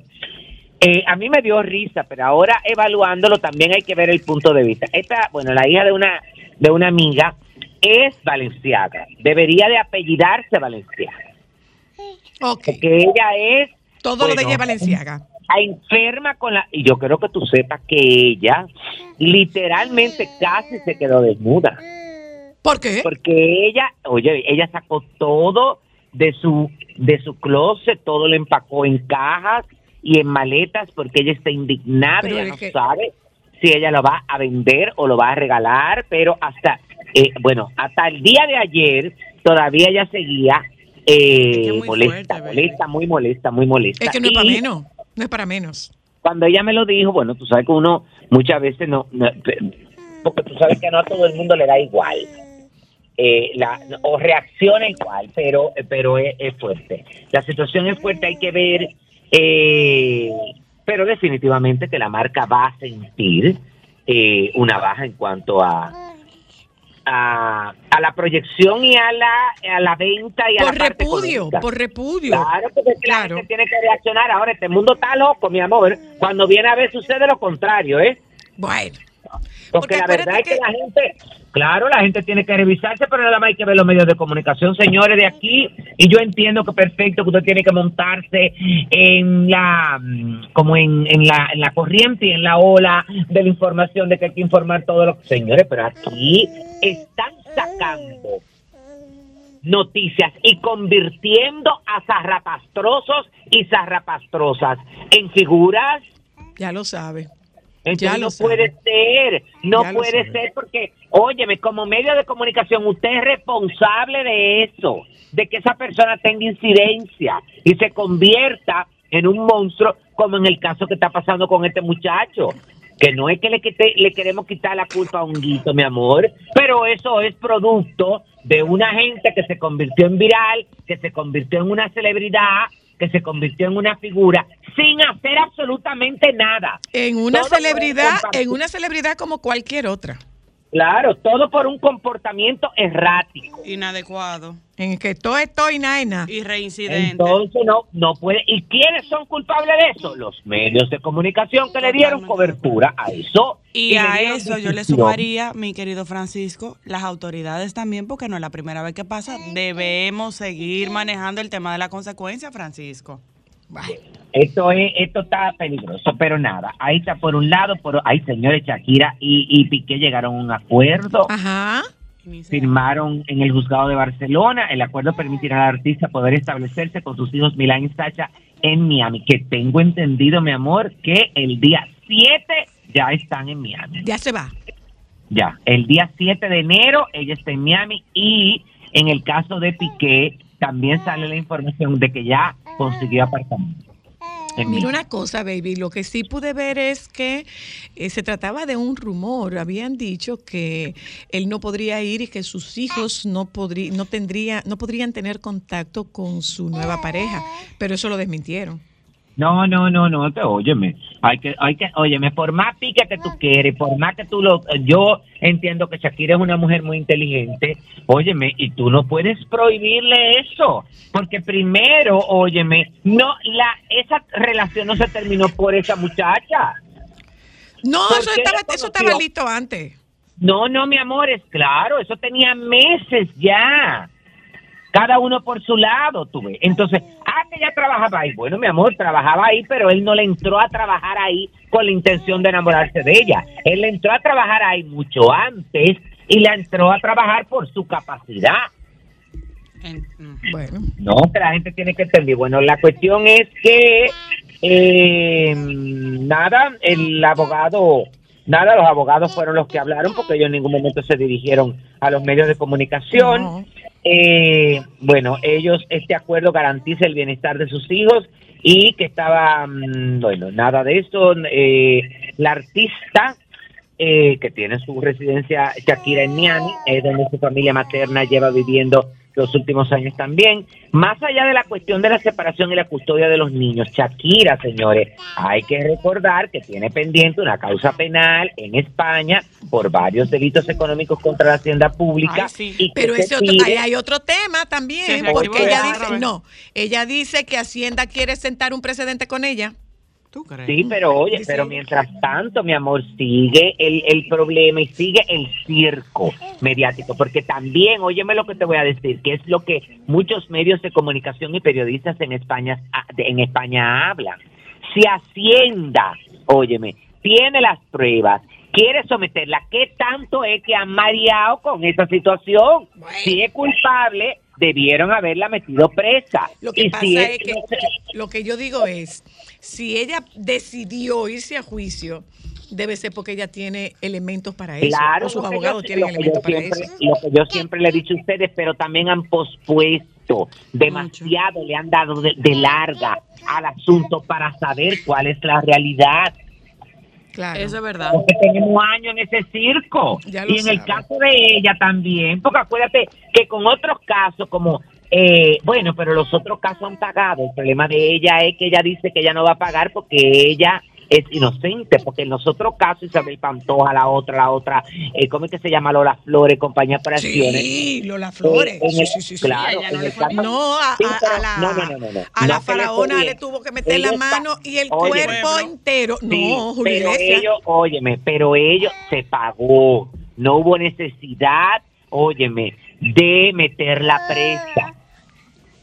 eh, a mí me dio risa, pero ahora evaluándolo también hay que ver el punto de vista. Esta, bueno, la hija de una de una amiga es Valenciaga. Debería de apellidarse Valenciaga. Porque ella es Todo lo de ella es Valenciaga. a enferma con la y yo quiero que tú sepas que ella literalmente casi se quedó desnuda. ¿Por qué? Porque ella, oye, ella sacó todo de su de su closet, todo lo empacó en cajas y en maletas porque ella está indignada, Pero ella es no que- sabe si ella lo va a vender o lo va a regalar, pero hasta eh, bueno, hasta el día de ayer todavía ella seguía eh, molesta, molesta, muy molesta, muy molesta. Es que no es para menos. No es para menos. cuando ella me lo dijo, bueno, tú sabes que uno muchas veces no, no- porque tú sabes que no a todo el mundo le da igual. Eh, la, o reacciona igual, pero, pero es, es fuerte. La situación es fuerte, hay que ver, eh, pero definitivamente que la marca va a sentir eh, una baja en cuanto a, a, a la proyección y a la, a la venta y a la repudio, por repudio. Claro, porque que la gente tiene que reaccionar. Ahora, este mundo está loco, mi amor. Cuando viene a ver, sucede lo contrario, ¿eh? Bueno. Porque, la verdad es que, la gente, claro, la gente tiene que revisarse, pero nada más hay que ver los medios de comunicación, señores, de aquí. Y yo entiendo que perfecto que usted tiene que montarse en la, mm, como en, en la, en la corriente y en la ola de la información de que hay que informar todo lo Señores, pero aquí están sacando noticias y convirtiendo a zarrapastrosos y zarrapastrosas en figuras. Ya lo sabe. Entonces no sabe. puede ser, no Ya puede ser porque, óyeme, como medio de comunicación usted es responsable de eso, de que esa persona tenga incidencia y se convierta en un monstruo, como en el caso que está pasando con este muchacho. Que no es que le, quite- le queremos quitar la culpa a un guito, mi amor, pero eso es producto de una gente que se convirtió en viral, que se convirtió en una celebridad, que se convirtió en una figura, sin hacer absolutamente nada. En una Todo celebridad, en una celebridad como cualquier otra. Claro, todo por un comportamiento errático. Inadecuado. En que todo esto y nada y reincidente. Entonces no, no puede. ¿Y quiénes son culpables de eso? Los medios de comunicación que le dieron cobertura a eso. Y, a eso yo le sumaría, mi querido Francisco, las autoridades también, porque no es la primera vez que pasa. Debemos seguir manejando el tema de la consecuencia, Francisco. Esto es, esto está peligroso, pero nada. Ahí está por un lado, por ay señores Shakira y, y Piqué llegaron a un acuerdo. Ajá. Firmaron en el juzgado de Barcelona. El acuerdo permitirá al artista poder establecerse con sus hijos Milán y Sacha en Miami. Que tengo entendido, mi amor, que el día 7 ya están en Miami. Ya se va. Ya, el día 7 de enero ella está en Miami y en el caso de Piqué también sale la información de que ya consiguió apartamento. En Mira una cosa, baby, lo que sí pude ver es que eh, se trataba de un rumor. Habían dicho que él no podría ir y que sus hijos no podrí, no tendría, no podrían tener contacto con su nueva pareja, pero eso lo desmintieron. No, no, no, no, te óyeme. Hay que, hay que, óyeme, por más pique que tú quieres, por más que tú lo, yo entiendo que Shakira es una mujer muy inteligente, óyeme, y tú no puedes prohibirle eso, porque primero, óyeme, no, la, esa relación no se terminó por esa muchacha. No, ¿Por eso estaba, eso estaba listo antes. No, no, mi amor, es claro, eso tenía meses ya. Cada uno por su lado, tuve. Entonces, ah, que ella trabajaba ahí. Bueno, mi amor, trabajaba ahí, pero él no le entró a trabajar ahí con la intención de enamorarse de ella. Él le entró a trabajar ahí mucho antes y le entró a trabajar por su capacidad. Bueno. No, que la gente tiene que entender. Bueno, la cuestión es que eh, nada, el abogado, nada, los abogados fueron los que hablaron porque ellos en ningún momento se dirigieron a los medios de comunicación. Eh, bueno, ellos, este acuerdo garantiza el bienestar de sus hijos y que estaba, mm, bueno, nada de eso. Eh, la artista eh, que tiene su residencia Shakira en Miami, es donde su familia materna lleva viviendo los últimos años también. Más allá de la cuestión de la separación y la custodia de los niños, Shakira, señores, hay que recordar que tiene pendiente una causa penal en España por varios delitos económicos contra la hacienda pública. y Pero se ese otro, ahí hay otro tema también, porque ella dice, no, ella dice que Hacienda quiere sentar un precedente con ella. Sí, pero oye, pero mientras tanto, mi amor, sigue el, el problema y sigue el circo mediático, porque también, óyeme lo que te voy a decir, que es lo que muchos medios de comunicación y periodistas en España, ah, en España hablan. Si Hacienda, óyeme, tiene las pruebas, quiere someterla, ¿qué tanto es que han mareado con esa situación? Si es culpable, debieron haberla metido presa. Lo que Y pasa si es que lo que yo digo es, si ella decidió irse a juicio, debe ser porque ella tiene elementos para eso. Claro, o sus abogados yo- tienen elementos para siempre- eso. Lo que yo siempre le he dicho a ustedes, pero también han pospuesto demasiado, le han dado de, de larga al asunto para saber cuál es la realidad. Claro. Eso es verdad. Porque tenemos años en ese circo. Y en el caso de ella también, porque acuérdate que con otros casos como, eh, bueno, pero los otros casos han pagado. El problema de ella es que ella dice que ella no va a pagar porque ella es inocente, porque en los otros casos Isabel Pantoja, la otra, la otra, eh, ¿cómo es que se llama? Lola Flores, compañía de operaciones. Sí, Lola Flores. Eh, en Sí, el- sí, sí, sí. claro, no a- Sí, a- pero- a la- no, no, no, no, no. A la faraona le tuvo que meter la mano y el cuerpo entero. Sí, no, Julio pero ellos, óyeme, pero ellos se pagó. No hubo necesidad, óyeme, de meterla presa.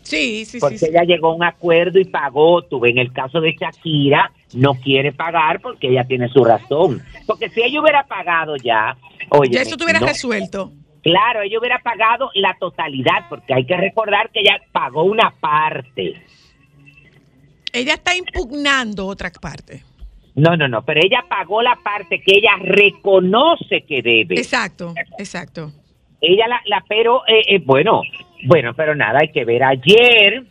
Sí, sí, porque sí. sí. ella llegó a un acuerdo y pagó. Tuve en el caso de Shakira, no quiere pagar porque ella tiene su razón. Porque si ella hubiera pagado ya, oye, Ya eso estuviera resuelto. Claro, ella hubiera pagado la totalidad, porque hay que recordar que ella pagó una parte. Ella está impugnando otra parte. No, no, no, pero ella pagó la parte que ella reconoce que debe. Exacto, exacto. Ella la, la pero, eh, eh, bueno, bueno, pero nada, hay que ver. Ayer,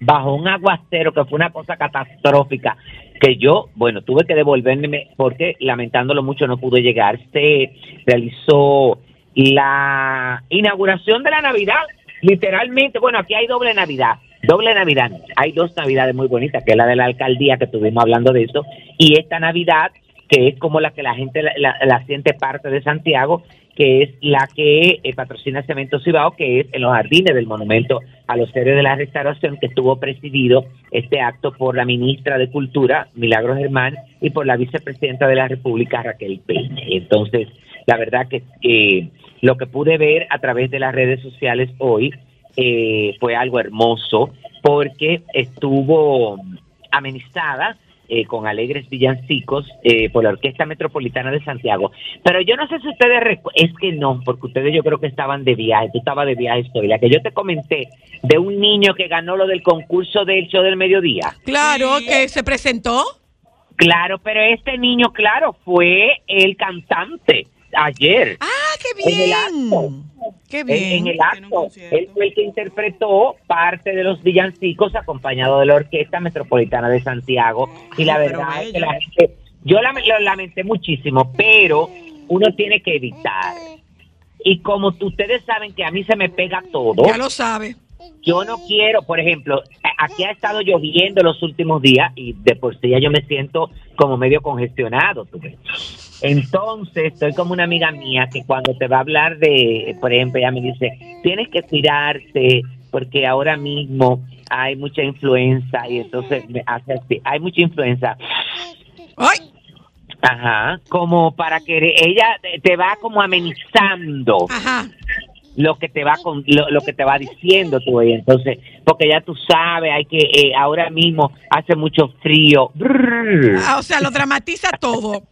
bajo un aguacero que fue una cosa catastrófica, que yo, bueno, tuve que devolverme porque lamentándolo mucho no pude llegar. Se realizó la inauguración de la Navidad, literalmente, bueno, aquí hay doble Navidad. Doble Navidad. Hay dos Navidades muy bonitas, que es la de la alcaldía, que estuvimos hablando de eso, y esta Navidad, que es como la que la gente la, la- siente parte de Santiago, que es la que eh, patrocina Cemento Cibao, que es en los jardines del Monumento a los Héroes de la Restauración, que estuvo presidido este acto por la ministra de Cultura, Milagros Germán, y por la vicepresidenta de la República, Raquel Peña. Entonces, la verdad que, que lo que pude ver a través de las redes sociales hoy eh, fue algo hermoso, porque estuvo amenizada eh, con alegres villancicos eh, por la Orquesta Metropolitana de Santiago. Pero yo no sé si ustedes, es que no, porque ustedes yo creo que estaban de viaje, tú estabas de viaje, estoy, la que yo te comenté de un niño que ganó lo del concurso del show del mediodía. Claro, que se presentó. Claro, pero este niño, claro, fue el cantante ayer. Ah, qué En el acto. Qué En- bien. En, el acto, él fue el que interpretó parte de los villancicos acompañado de la Orquesta Metropolitana de Santiago. Y la verdad es que la gente, yo lo lamenté muchísimo, pero uno tiene que evitar. Y como ustedes saben que a mí se me pega todo. Ya lo sabe. Yo no quiero, por ejemplo, aquí ha estado lloviendo los últimos días y de por sí ya yo me siento como medio congestionado. ¿tú ves? Entonces, estoy como una amiga mía que cuando te va a hablar de, por ejemplo, ella me dice, tienes que cuidarte porque ahora mismo hay mucha influenza y entonces me hace así, hay mucha influenza. Ajá, como para que ella te- te va como amenizando lo que te va con, lo, lo que te va diciendo tú y entonces porque ya tú sabes hay que eh, ahora mismo hace mucho frío. Ah, o sea, lo dramatiza todo.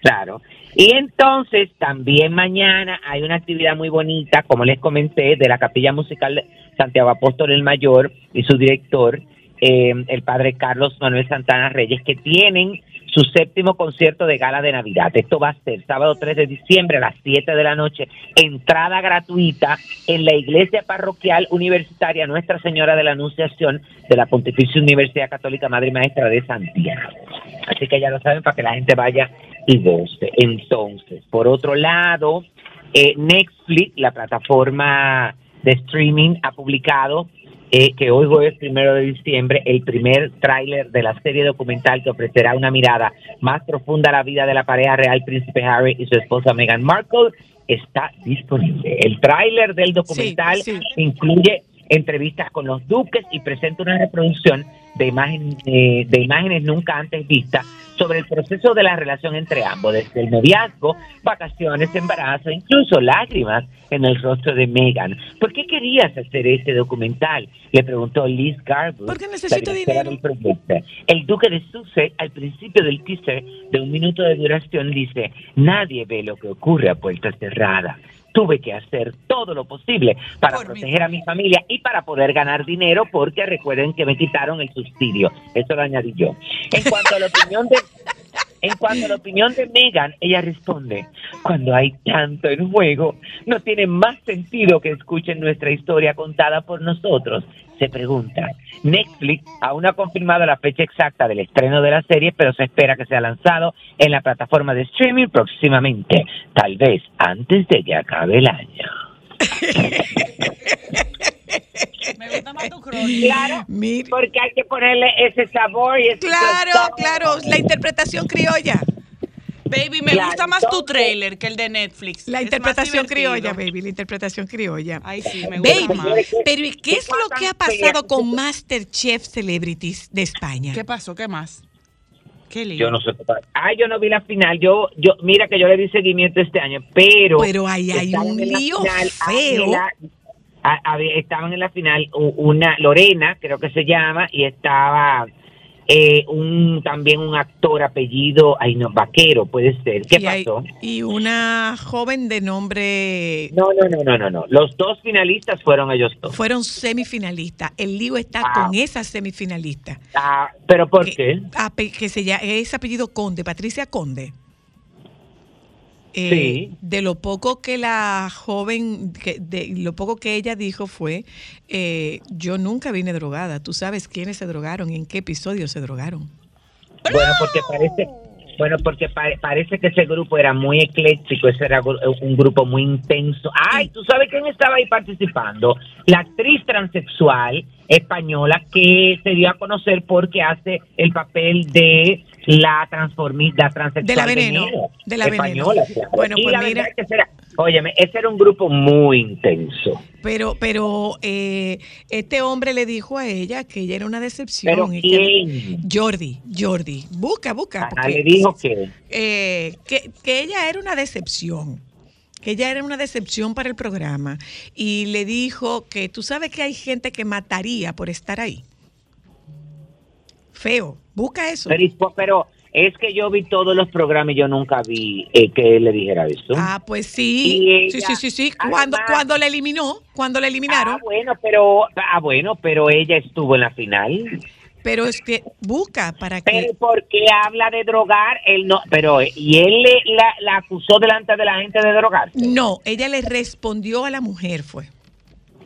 Claro. Y entonces también mañana hay una actividad muy bonita, como les comenté, de la Capilla Musical Santiago Apóstol el Mayor y su director, eh, el padre Carlos Manuel Santana Reyes, que tienen su séptimo concierto de gala de Navidad. Esto va a ser sábado 3 de diciembre a las 7 de la noche, entrada gratuita en la iglesia parroquial universitaria Nuestra Señora de la Anunciación de la Pontificia Universidad Católica Madre y Maestra de Santiago. Así que ya lo saben para que la gente vaya y goce. Entonces, por otro lado, eh, Netflix, la plataforma de streaming, ha publicado eh, que hoy jueves primero de diciembre el primer tráiler de la serie documental que ofrecerá una mirada más profunda a la vida de la pareja real príncipe Harry y su esposa Meghan Markle está disponible. El tráiler del documental incluye entrevistas con los duques y presenta una reproducción de, imagen, eh, de imágenes nunca antes vistas sobre el proceso de la relación entre ambos, desde el noviazgo, vacaciones, embarazo, incluso lágrimas en el rostro de Meghan. ¿Por qué querías hacer este documental? Le preguntó Liz Garbutt, Porque necesito proyecto. El duque de Sussex, al principio del teaser de un minuto de duración, dice, nadie ve lo que ocurre a puerta cerrada. Tuve que hacer todo lo posible para proteger a mi familia y para poder ganar dinero porque recuerden que me quitaron el subsidio. Eso lo añadí yo. En cuanto a la opinión de en cuanto a la opinión de Megan, ella responde, cuando hay tanto en juego, no tiene más sentido que escuchen nuestra historia contada por nosotros. Se pregunta, Netflix aún no ha confirmado la fecha exacta del estreno de la serie, pero se espera que sea lanzado en la plataforma de streaming próximamente, tal vez antes de que acabe el año. [laughs] Claro, porque hay que ponerle ese sabor y ese Claro, claro, la interpretación criolla. Baby, me Claro, gusta más tu trailer que el de Netflix. La Es interpretación más criolla, baby, la interpretación criolla. Ay, sí, me gusta Baby, más. pero ¿y qué es lo que ha pasado con Masterchef Celebrities de España? ¿Qué pasó? ¿Qué más? Qué lindo. Yo no sé. Ay, yo no vi la final. Yo, yo, mira que yo le di seguimiento este año, pero. Pero ahí hay un lío final feo. Ángela, a- había- estaban en la final una Lorena, creo que se llama, y estaba eh, un también un actor apellido, ay no, Vaquero, puede ser. ¿Qué y, hay- pasó? y una joven de nombre No, no, no, no, no, no. Los dos finalistas fueron ellos dos. fueron semifinalistas. El lío está Ah. con esa semifinalista. Ah, ¿Pero por qué? ape- que se llama, es apellido Conde, Patricia Conde. Eh, Sí. De lo poco que la joven, que, de lo poco que ella dijo fue, eh, yo nunca vine drogada. Tú sabes quiénes se drogaron y en qué episodio se drogaron. Bueno, porque parece, bueno, porque pa- parece que ese grupo era muy ecléctico, ese era gru- un grupo muy intenso. Ay, ¿tú sabes quién estaba ahí participando? La actriz transexual española que se dio a conocer porque hace el papel de la transformista transexual De la Veneno, de la española. Veneno. claro. Bueno, Y pues la mira- es que ese era- óyeme, ese era un grupo muy intenso. Pero, pero eh, este hombre le dijo a ella que ella era una decepción. ¿Pero y quién? Que, Jordi, Jordi, busca, busca. Le dijo que eh, que, que ella era una decepción, que ella era una decepción para el programa y le dijo que tú sabes que hay gente que mataría por estar ahí. Feo, busca eso. pero, pero es que yo vi todos los programas y yo nunca vi eh, que él le dijera eso. Ah, pues sí, ella, sí, sí, sí, sí. Cuando, cuando la eliminó, cuando la eliminaron. Ah, bueno, pero ah, bueno, pero ella estuvo en la final. Pero es que busca para que. Pero ¿por qué habla de drogar? Él no, pero eh, y él le, la, la acusó delante de la gente de drogar. No, ella le respondió a la mujer, fue.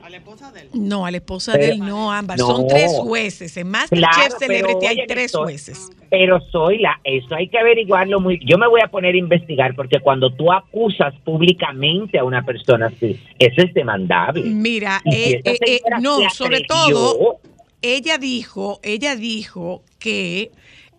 ¿A la esposa de él? No, a la esposa Pero- de él, no, ambas. No. Son tres jueces. En Masterchef Claro, Celebrity pero, hay tres soy- jueces. Pero soy la, eso hay que averiguarlo muy. Yo me voy a poner a investigar porque cuando tú acusas públicamente a una persona así, eso es demandable. Mira, eh, eh, eh, no, sobre atrevió- todo, ella dijo, ella dijo que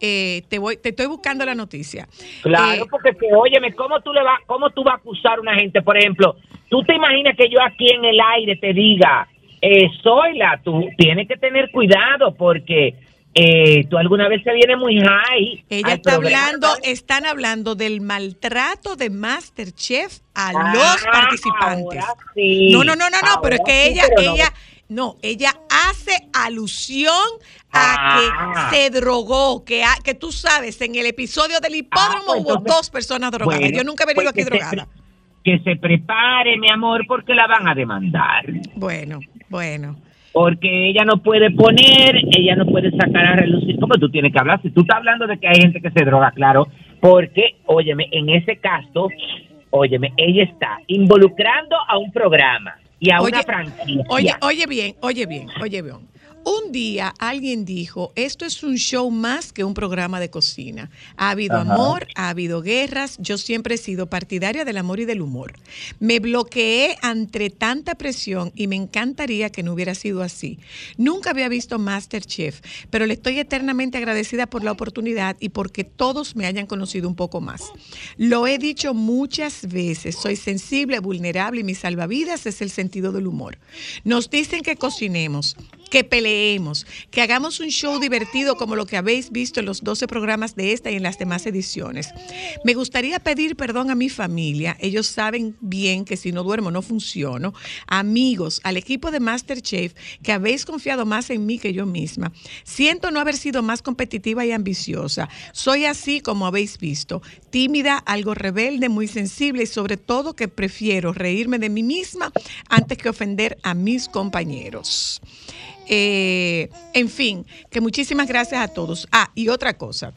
eh, te voy, te estoy buscando la noticia. Claro, Eh, porque que, óyeme, ¿cómo tú le vas, cómo tú vas a acusar a una gente? Por ejemplo, tú te imaginas que yo aquí en el aire te diga, eh, soy la, tú tienes que tener cuidado porque eh, tú alguna vez se viene muy high. Ella está programa. hablando, están hablando del maltrato de Masterchef a Ah, los participantes. sí. No, no, no, no, no, pero es que sí, ella, no. No, ella hace alusión a Ah. que se drogó, que, ha- que tú sabes, en el episodio del hipódromo pues hubo entonces- dos personas drogadas. Bueno, Yo nunca he venido pues aquí que se drogada. Que se prepare, mi amor, porque la van a demandar. Bueno, bueno. Porque ella no puede poner, ella no puede sacar a relucir. ¿Cómo tú tienes que hablar? Si tú estás hablando de que hay gente que se droga, claro. Porque, óyeme, en ese caso, óyeme, ella está involucrando a un programa y franquicia. Oye, oye bien, oye bien, oye bien. Un día alguien dijo, esto es un show más que un programa de cocina. Ha habido Ajá. amor, ha habido guerras, yo siempre he sido partidaria del amor y del humor. Me bloqueé ante tanta presión y me encantaría que no hubiera sido así. Nunca había visto Masterchef, pero le estoy eternamente agradecida por la oportunidad y porque todos me hayan conocido un poco más. Lo he dicho muchas veces, soy sensible, vulnerable y mi salvavidas es el sentido del humor. Nos dicen que cocinemos, que peleemos, que hagamos un show divertido como lo que habéis visto en los 12 programas de esta y en las demás ediciones. Me gustaría pedir perdón a mi familia, ellos saben bien que si no duermo no funciono, amigos, al equipo de Masterchef que habéis confiado más en mí que yo misma. Siento no haber sido más competitiva y ambiciosa. Soy así como habéis visto, tímida, algo rebelde, muy sensible y sobre todo que prefiero reírme de mí misma antes que ofender a mis compañeros. Eh, en fin, que muchísimas gracias a todos. Ah, y otra cosa.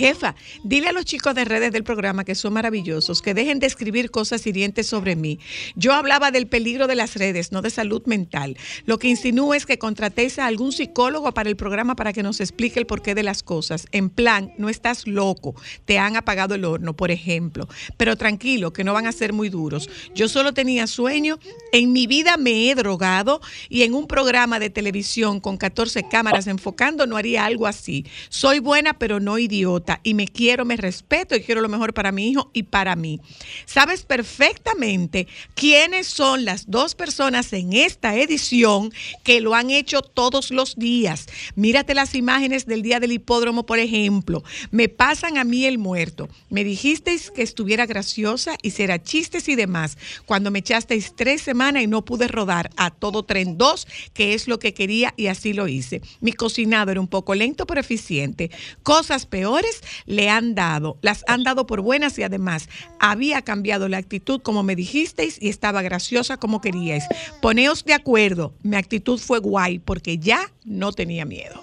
Jefa, dile a los chicos de redes del programa que son maravillosos, que dejen de escribir cosas hirientes sobre mí. Yo hablaba del peligro de las redes, no de salud mental. Lo que insinúo es que contratéis a algún psicólogo para el programa para que nos explique el porqué de las cosas. En plan, no estás loco, te han apagado el horno, por ejemplo. Pero tranquilo, que no van a ser muy duros. Yo solo tenía sueño, en mi vida me he drogado y en un programa de televisión con 14 cámaras enfocando no haría algo así. Soy buena, pero no idiota. Y me quiero, me respeto y quiero lo mejor para mi hijo y para mí. Sabes perfectamente quiénes son las dos personas en esta edición que lo han hecho todos los días. Mírate las imágenes del día del hipódromo, por ejemplo. Me pasan a mí el muerto. Me dijisteis que estuviera graciosa, hiciera chistes y demás. Cuando me echasteis tres semanas y no pude rodar a todo tren 2, que es lo que quería y así lo hice. Mi cocinado era un poco lento pero eficiente. Cosas peores le han dado, las han dado por buenas y además había cambiado la actitud como me dijisteis y estaba graciosa como queríais. Poneos de acuerdo, mi actitud fue guay porque ya no tenía miedo.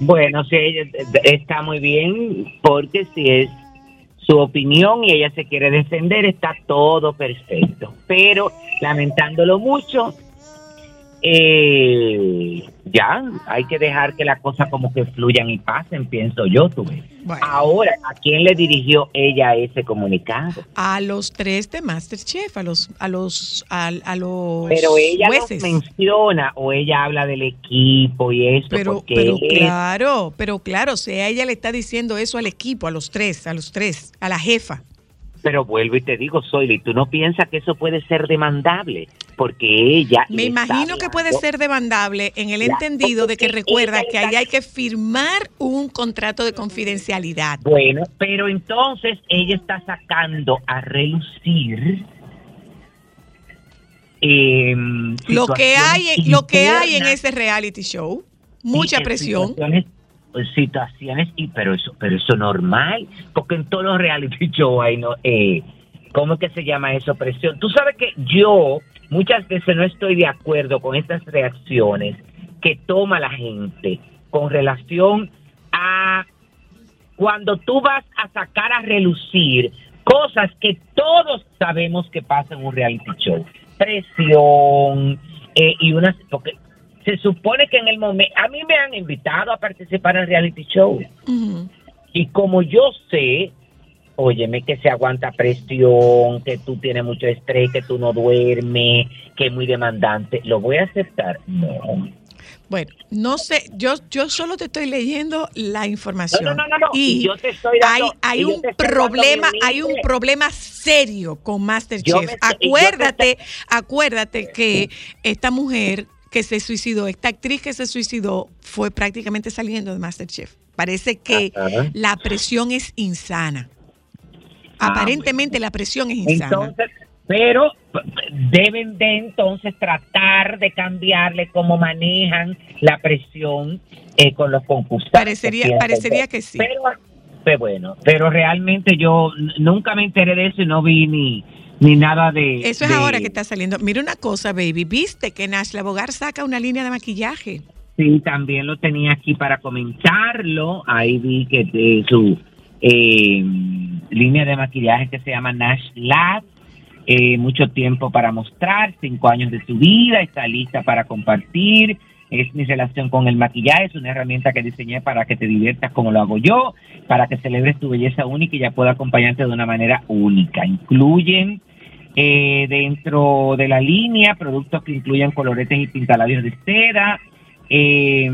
Bueno, sí, está muy bien porque si es su opinión y ella se quiere defender, está todo perfecto. Pero lamentándolo mucho, eh, ya hay que dejar que las cosas como que fluyan y pasen, pienso yo, tú ves. Ahora, ¿a quién le dirigió ella ese comunicado? A los tres de Masterchef, a los, a los, a, a los Pero ella los menciona o ella habla del equipo y esto. Pero, pero es- claro, pero claro, o sea, ella le está diciendo eso al equipo, a los tres, a los tres, a la jefa. Pero vuelvo y te digo, Soyli, tú no piensas que eso puede ser demandable, porque ella... Me imagino que puede ser demandable en el entendido de que recuerda que ahí hay que firmar un contrato de confidencialidad. Bueno, pero entonces ella está sacando a relucir em, Lo que hay, lo que hay en ese reality show, mucha eh, presión. Situaciones, y pero eso, pero eso normal, porque en todos los reality [laughs] shows hay no, eh, ¿cómo que se llama eso? Presión. Tú sabes que yo muchas veces no estoy de acuerdo con estas reacciones que toma la gente con relación a cuando tú vas a sacar a relucir cosas que todos sabemos que pasan en un reality show. Presión eh, y unas... Porque se supone que en el momento... A mí me han invitado a participar en reality show. Y como yo sé, óyeme, que se aguanta presión, que tú tienes mucho estrés, que tú no duermes, que es muy demandante, ¿lo voy a aceptar? No. Bueno, no sé, yo, yo solo te estoy leyendo la información. No, no, no, no, Y yo te estoy dando- hay, hay un problema, hay un problema serio con Masterchef. Acuérdate, acuérdate que esta mujer que se suicidó, esta actriz que se suicidó, fue prácticamente saliendo de Masterchef. Parece que Ajá. la presión es insana. Ah, Aparentemente la presión es insana. Entonces, pero deben de entonces tratar de cambiarle cómo manejan la presión eh, con los concursantes. Parecería- parecería que sí. Pero, pero bueno, pero realmente yo nunca me enteré de eso y no vi ni, ni nada de... Eso es de- ahora que está saliendo. Mira una cosa, baby. ¿Viste que Nash Bogar saca una línea de maquillaje? Sí, también lo tenía aquí para comentarlo. Ahí vi que su eh, línea de maquillaje que se llama Nash Lab. eh, mucho tiempo para mostrar, cinco años de su vida, está lista para compartir. Es mi relación con el maquillaje, es una herramienta que diseñé para que te diviertas como lo hago yo, para que celebres tu belleza única y ya pueda acompañarte de una manera única. Incluyen eh, dentro de la línea productos que incluyen coloretes y pintalabios de seda. Eh,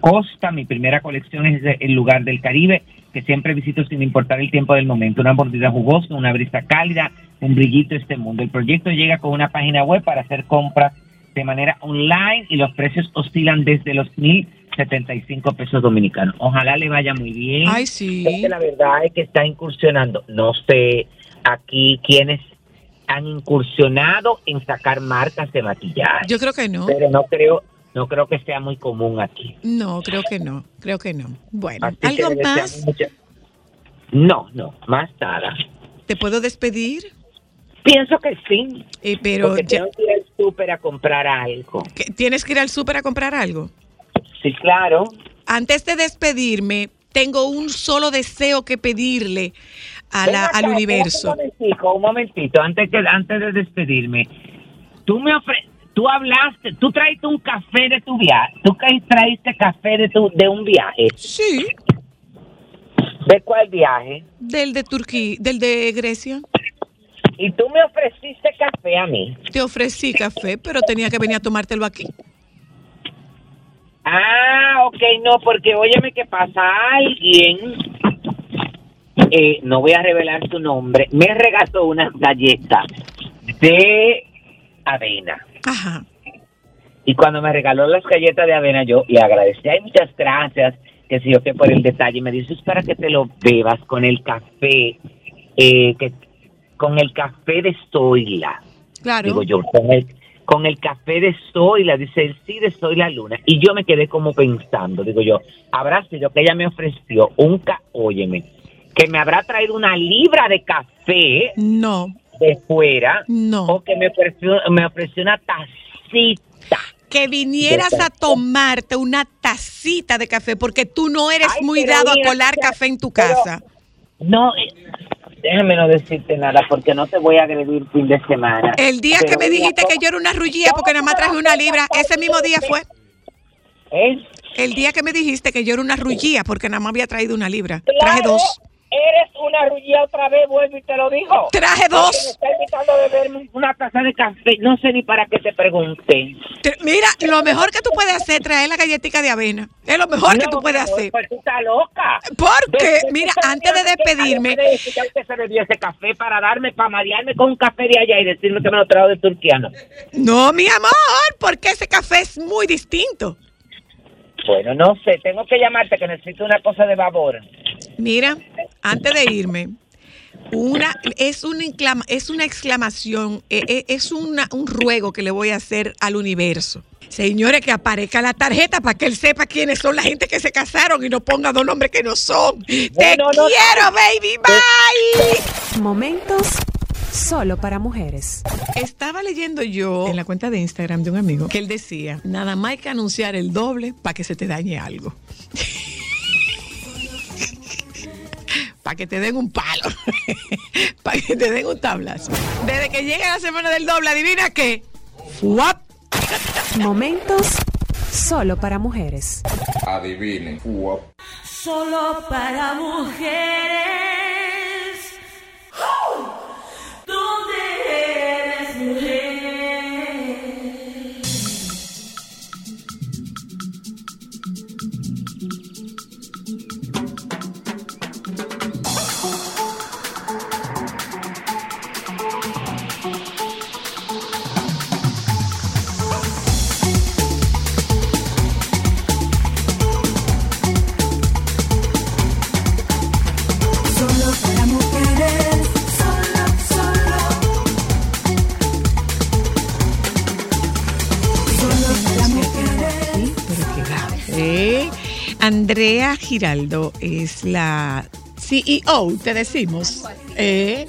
Costa, mi primera colección es de- el lugar del Caribe, que siempre visito sin importar el tiempo del momento. Una mordida jugosa, una brisa cálida, un brillito este mundo. El proyecto llega con una página web para hacer compras de manera online y los precios oscilan desde los 1.075 pesos dominicanos. Ojalá le vaya muy bien. Ay, sí. Porque la verdad es que está incursionando. No sé aquí quiénes han incursionado en sacar marcas de maquillaje. Yo creo que no. Pero no creo, no creo que sea muy común aquí. No, creo que no. Creo que no. Bueno, Así ¿algo más? No, no, más nada. ¿Te puedo despedir? Pienso que sí. Eh, pero Porque ya- tengo que ir al súper a comprar algo. ¿qué- ¿tienes que ir al súper a comprar algo? Sí, claro. Antes de despedirme, tengo un solo deseo que pedirle a la- acá, al universo. Un momentito, un momentito, antes, que, antes de despedirme. Tú me ofre tú hablaste, tú traiste un café de tu viaje. Tú traiste café de, tu, de un viaje. Sí. ¿De cuál viaje? Del de Turquía, del de Grecia. Y tú me ofreciste café a mí. Te ofrecí café, pero tenía que venir a tomártelo aquí. Ah, ok, no, porque óyeme que pasa alguien, eh, no voy a revelar su nombre, me regaló unas galletas de avena. Ajá. Y cuando me regaló las galletas de avena, yo le agradecí, ay, muchas gracias, que si yo que por el detalle, y me dice, es para que te lo bebas con el café, eh, que con el café de Zoila. Claro. Digo yo, con el, con el café de Zoila, dice él, sí, de Zoila Luna. Y yo me quedé como pensando, digo yo, habrá sido que ella me ofreció un, ca óyeme, que me habrá traído una libra de café. No. De fuera. No. O que me ofreció, me ofreció una tacita. Que vinieras a tomarte una tacita de café, porque tú no eres Ay, muy dado mira, a colar café en tu casa. No, eh, déjame no decirte nada porque no te voy a agredir fin de semana. El día que me dijiste que yo era una rullía porque nada más traje una libra, ese mismo día fue. ¿Eh? El día que me dijiste que yo era una rullía porque nada más había traído una libra. Traje dos. Eres una rullía otra vez, vuelvo y te lo digo. Traje dos. Me está invitando a beberme una taza de café. No sé ni para qué te pregunté. Mira, lo mejor que tú puedes hacer es traer la galletica de avena. Es lo mejor que tú puedes hacer. Pues tú estás loca. Porque, Desde mira, antes de despedirme, que se bebió ese café para darme, para marearme con un café de allá y decirme que me lo trajo de Turquía. No. no, mi amor, porque ese café es muy distinto. Bueno, no sé, tengo que llamarte que necesito una cosa de babor. Mira, antes de irme, una es una inclama- es una exclamación, eh, eh, es una, un ruego que le voy a hacer al universo. Señores, que aparezca la tarjeta para que él sepa quiénes son la gente que se casaron y no ponga dos nombres que no son. Te no- quiero, baby, bye. Momentos solo para mujeres. Estaba leyendo yo en la cuenta de Instagram de un amigo que él decía, nada más hay que anunciar el doble para que se te dañe algo. [laughs] para que te den un palo. [laughs] para que te den un tablazo. Desde que llegue la semana del doble, adivina qué. ¡Fuap! Momentos solo para mujeres. Adivinen. Solo para mujeres. Andrea Giraldo es la CEO, te decimos. ¿eh?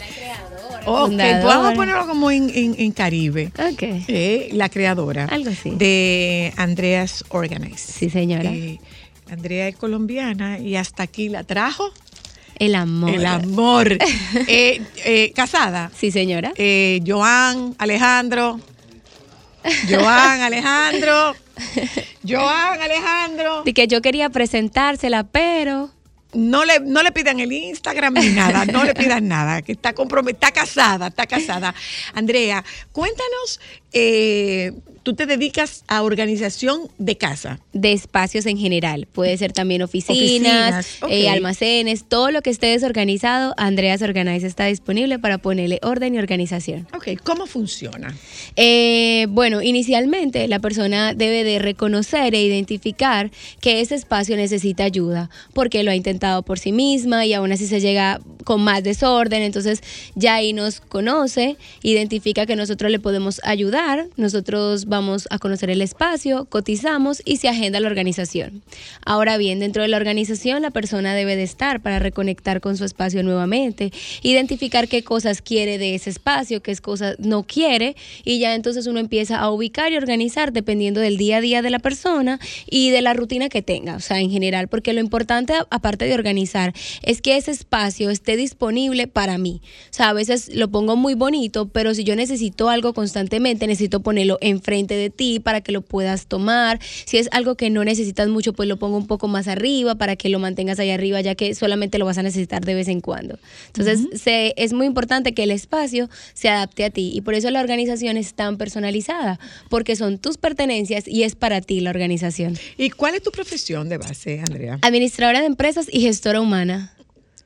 Ok, Fundadora. vamos a ponerlo como en, en- en Caribe. Ok. Eh, la creadora. Algo así. De Andreas Organize. Sí, señora. Eh, Andrea es colombiana y hasta aquí la trajo. El amor. El amor. [laughs] Eh, eh, casada. Sí, señora. Eh, Joan, Alejandro. Joan, Alejandro. Joan, Alejandro. De que yo quería presentársela, pero. No le, no le pidan el Instagram ni nada, no le pidan nada, que está comprometida, está casada, está casada. Andrea, cuéntanos, eh, tú te dedicas a organización de casa. De espacios en general. Puede ser también oficinas, eh, almacenes, todo lo que esté desorganizado. Andreas Organize está disponible para ponerle orden y organización. Ok, ¿cómo funciona? Eh, bueno, inicialmente la persona debe de reconocer e identificar que ese espacio necesita ayuda porque lo ha intentado por sí misma y aún así se llega con más desorden. Entonces ya ahí nos conoce, identifica que nosotros le podemos ayudar, nosotros vamos a conocer el espacio, cotizamos y se agenda la organización. Ahora bien, dentro de la organización la persona debe de estar para reconectar con su espacio nuevamente, identificar qué cosas quiere de ese espacio, qué cosas no quiere y ya entonces uno empieza a ubicar y organizar dependiendo del día a día de la persona y de la rutina que tenga, o sea, en general, porque lo importante aparte de organizar es que ese espacio esté disponible para mí. O sea, a veces lo pongo muy bonito, pero si yo necesito algo constantemente, necesito ponerlo enfrente de ti para que lo puedas tomar. Si es algo que no necesitas mucho, pues lo pongo un poco más arriba para que lo mantengas ahí arriba, ya que solamente lo vas a necesitar de vez en cuando. Entonces, se- es muy importante que el espacio se adapte a ti y por eso la organización es tan personalizada, porque son tus pertenencias y es para ti la organización. ¿Y cuál es tu profesión de base, Andrea? Administradora de empresas y gestora humana.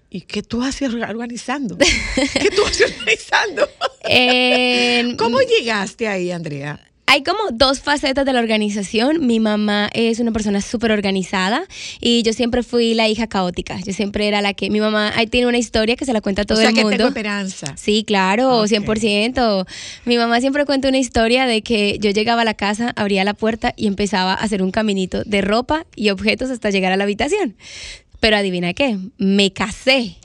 ¿Y qué tú haces organizando? ¿Qué tú haces organizando? [laughs] ¿Cómo llegaste ahí, Andrea? Hay como dos facetas de la organización. Mi mamá es una persona súper organizada y yo siempre fui la hija caótica. Yo siempre era la que mi mamá ahí tiene una historia que se la cuenta a todo o sea el que mundo. tengo esperanza. Sí, claro, 100%. Mi mamá siempre cuenta una historia de que yo llegaba a la casa, abría la puerta y empezaba a hacer un caminito de ropa y objetos hasta llegar a la habitación. Pero adivina qué, me casé.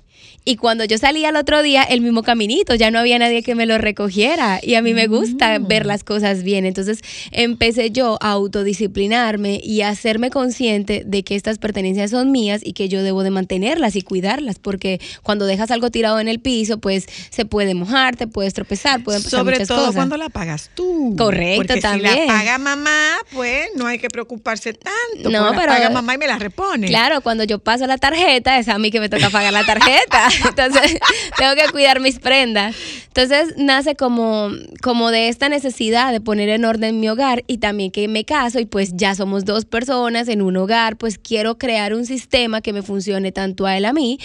Y cuando yo salía al otro día, el mismo caminito, ya no había nadie que me lo recogiera. Y a mí me gusta ver las cosas bien. Entonces empecé yo a autodisciplinarme y a hacerme consciente de que estas pertenencias son mías y que yo debo de mantenerlas y cuidarlas. Porque cuando dejas algo tirado en el piso, pues se puede mojar, te puedes tropezar, pueden pasar Sobre muchas todo cosas. cuando la pagas tú. Correcto, Porque también. si la paga mamá, pues no hay que preocuparse tanto. No, porque la pero- paga mamá y me la repone. Claro, cuando yo paso la tarjeta, es a mí que me toca pagar la tarjeta. [laughs] Entonces, tengo que cuidar mis prendas. Entonces, nace como, como de esta necesidad de poner en orden mi hogar y también que me caso y pues ya somos dos personas en un hogar, pues quiero crear un sistema que me funcione tanto a él a mí,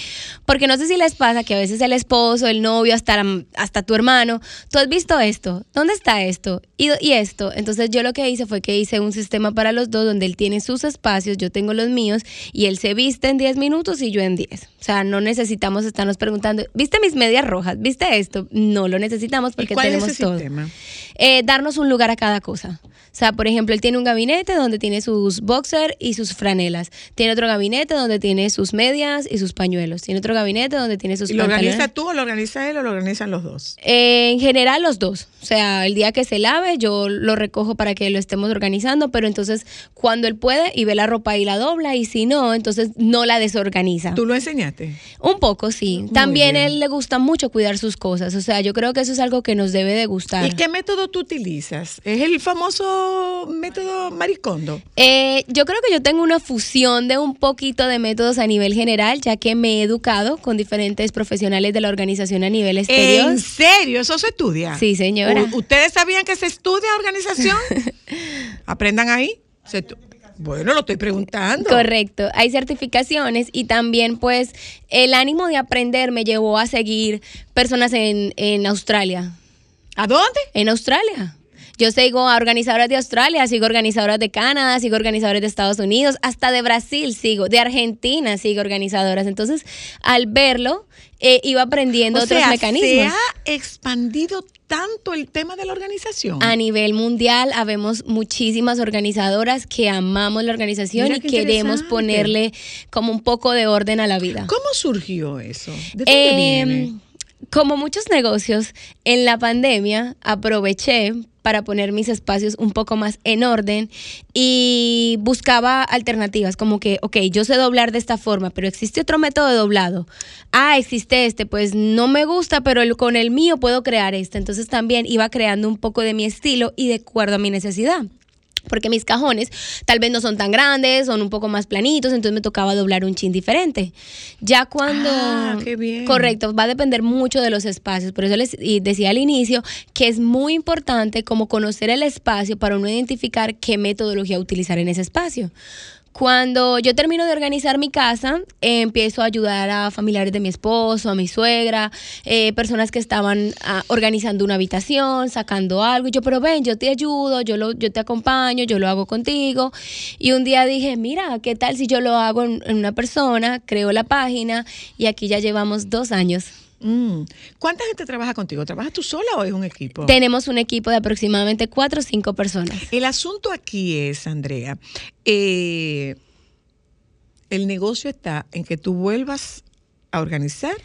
porque no sé si les pasa que a veces el esposo, el novio, hasta, hasta tu hermano, tú has visto esto, ¿dónde está esto? Y, y esto. Entonces yo lo que hice fue que hice un sistema para los dos donde él tiene sus espacios, yo tengo los míos y él se viste en 10 minutos y yo en 10. O sea, no necesitamos estarnos preguntando, ¿viste mis medias rojas? ¿Viste esto? No lo necesitamos porque ¿Cuál es tenemos ese todo. sistema? Eh, darnos un lugar a cada cosa. O sea, por ejemplo, él tiene un gabinete donde tiene sus boxer y sus franelas. Tiene otro gabinete donde tiene sus medias y sus pañuelos. Tiene otro gabinete donde tiene sus ¿Y lo organiza tú o lo organiza él o lo organizan los dos? Eh, en general los dos. O sea, el día que se lave yo lo recojo para que lo estemos organizando, pero entonces cuando él puede y ve la ropa y la dobla y si no, entonces no la desorganiza. ¿Tú lo enseñaste? Un poco, sí. También él le gusta mucho cuidar sus cosas. O sea, yo creo que eso es algo que nos debe de gustar. ¿Y qué método tú utilizas? ¿Es el famoso método maricondo? Eh, yo creo que yo tengo una fusión de un poquito de métodos a nivel general, ya que me he educado con diferentes profesionales de la organización a nivel exterior. ¿En serio? ¿Eso se estudia? Sí, señora. ¿Ustedes sabían que se estudia organización? [laughs] Aprendan ahí. Se bueno, lo estoy preguntando. Correcto, hay certificaciones y también pues el ánimo de aprender me llevó a seguir personas en, en Australia. ¿A dónde? En Australia. Yo sigo a organizadoras de Australia, sigo organizadoras de Canadá, sigo organizadores de Estados Unidos, hasta de Brasil sigo, de Argentina sigo organizadoras. Entonces, al verlo, eh, iba aprendiendo o otros sea, mecanismos. se ha expandido tanto el tema de la organización. A nivel mundial, habemos muchísimas organizadoras que amamos la organización Mira y queremos ponerle como un poco de orden a la vida. ¿Cómo surgió eso? ¿De dónde Eh, viene? Como muchos negocios, en la pandemia aproveché para poner mis espacios un poco más en orden y buscaba alternativas, como que, ok, yo sé doblar de esta forma, pero existe otro método de doblado. Ah, existe este, pues no me gusta, pero con el mío puedo crear este. Entonces también iba creando un poco de mi estilo y de acuerdo a mi necesidad porque mis cajones tal vez no son tan grandes, son un poco más planitos, entonces me tocaba doblar un chin diferente. Ya cuando... Ah, qué bien. Correcto, va a depender mucho de los espacios, por eso les decía al inicio que es muy importante como conocer el espacio para uno identificar qué metodología utilizar en ese espacio. Cuando yo termino de organizar mi casa, empiezo a ayudar a familiares de mi esposo, a mi suegra, eh, personas que estaban ah, organizando una habitación, sacando algo. Y yo, pero ven, yo te ayudo, yo, lo, yo te acompaño, yo lo hago contigo. Y un día dije, mira, ¿qué tal si yo lo hago en, en una persona? Creo la página y aquí ya llevamos dos años. Mm. ¿Cuánta gente trabaja contigo? ¿Trabajas tú sola o es un equipo? Tenemos un equipo de aproximadamente cuatro o cinco personas. El asunto aquí es, Andrea, eh, el negocio está en que tú vuelvas a organizar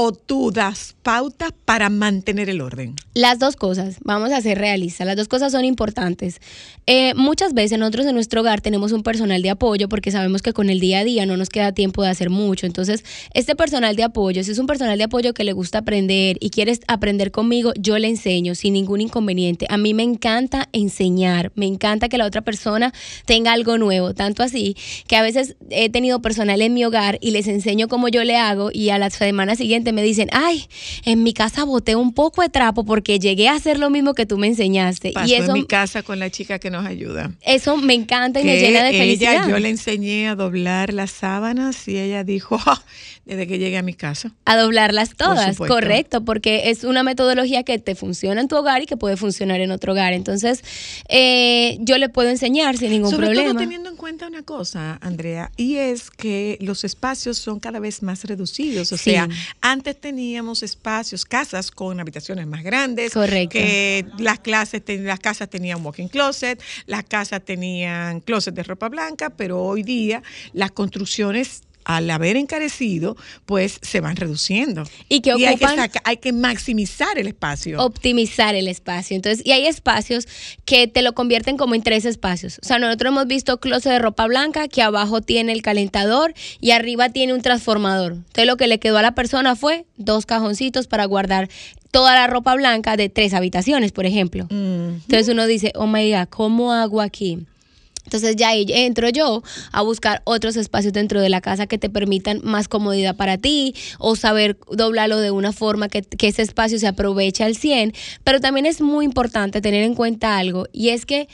o tú das pautas para mantener el orden? Las dos cosas, vamos a ser realistas, las dos cosas son importantes. Eh, muchas veces nosotros en nuestro hogar tenemos un personal de apoyo porque sabemos que con el día a día no nos queda tiempo de hacer mucho. Entonces, este personal de apoyo, si es un personal de apoyo que le gusta aprender y quieres aprender conmigo, yo le enseño sin ningún inconveniente. A mí me encanta enseñar, me encanta que la otra persona tenga algo nuevo, tanto así que a veces he tenido personal en mi hogar y les enseño cómo yo le hago y a la semana siguiente me dicen, ay, en mi casa boté un poco de trapo porque llegué a hacer lo mismo que tú me enseñaste. Pasó y eso, en mi casa con la chica que nos ayuda. eso me encanta y me llena de ella, felicidad. yo le enseñé a doblar las sábanas y ella dijo, "Ah, desde que llegué a mi casa. a doblarlas todas, correcto, porque es una metodología que te funciona en tu hogar y que puede funcionar en otro hogar. Entonces, eh, yo le puedo enseñar sin ningún Sobre problema. todo teniendo en cuenta una cosa, Andrea, y es que los espacios son cada vez más reducidos. O Sí. sea, antes teníamos espacios, casas con habitaciones más grandes. Correcto. Que las clases, ten- las casas tenían walk-in closet, las casas tenían closet de ropa blanca, pero hoy día las construcciones al haber encarecido, pues se van reduciendo. Y que hay, que ocupan- saca- hay que maximizar el espacio. optimizar el espacio. Entonces, y hay espacios que te lo convierten como en tres espacios. O sea, nosotros hemos visto closet de ropa blanca que abajo tiene el calentador y arriba tiene un transformador. Entonces, lo que le quedó a la persona fue dos cajoncitos para guardar toda la ropa blanca de tres habitaciones, por ejemplo. Entonces uno dice, oh my God, ¿cómo hago aquí? Entonces ya ahí entro yo a buscar otros espacios dentro de la casa que te permitan más comodidad para ti o saber doblarlo de una forma que, que ese espacio se aproveche al 100. Pero también es muy importante tener en cuenta algo y es que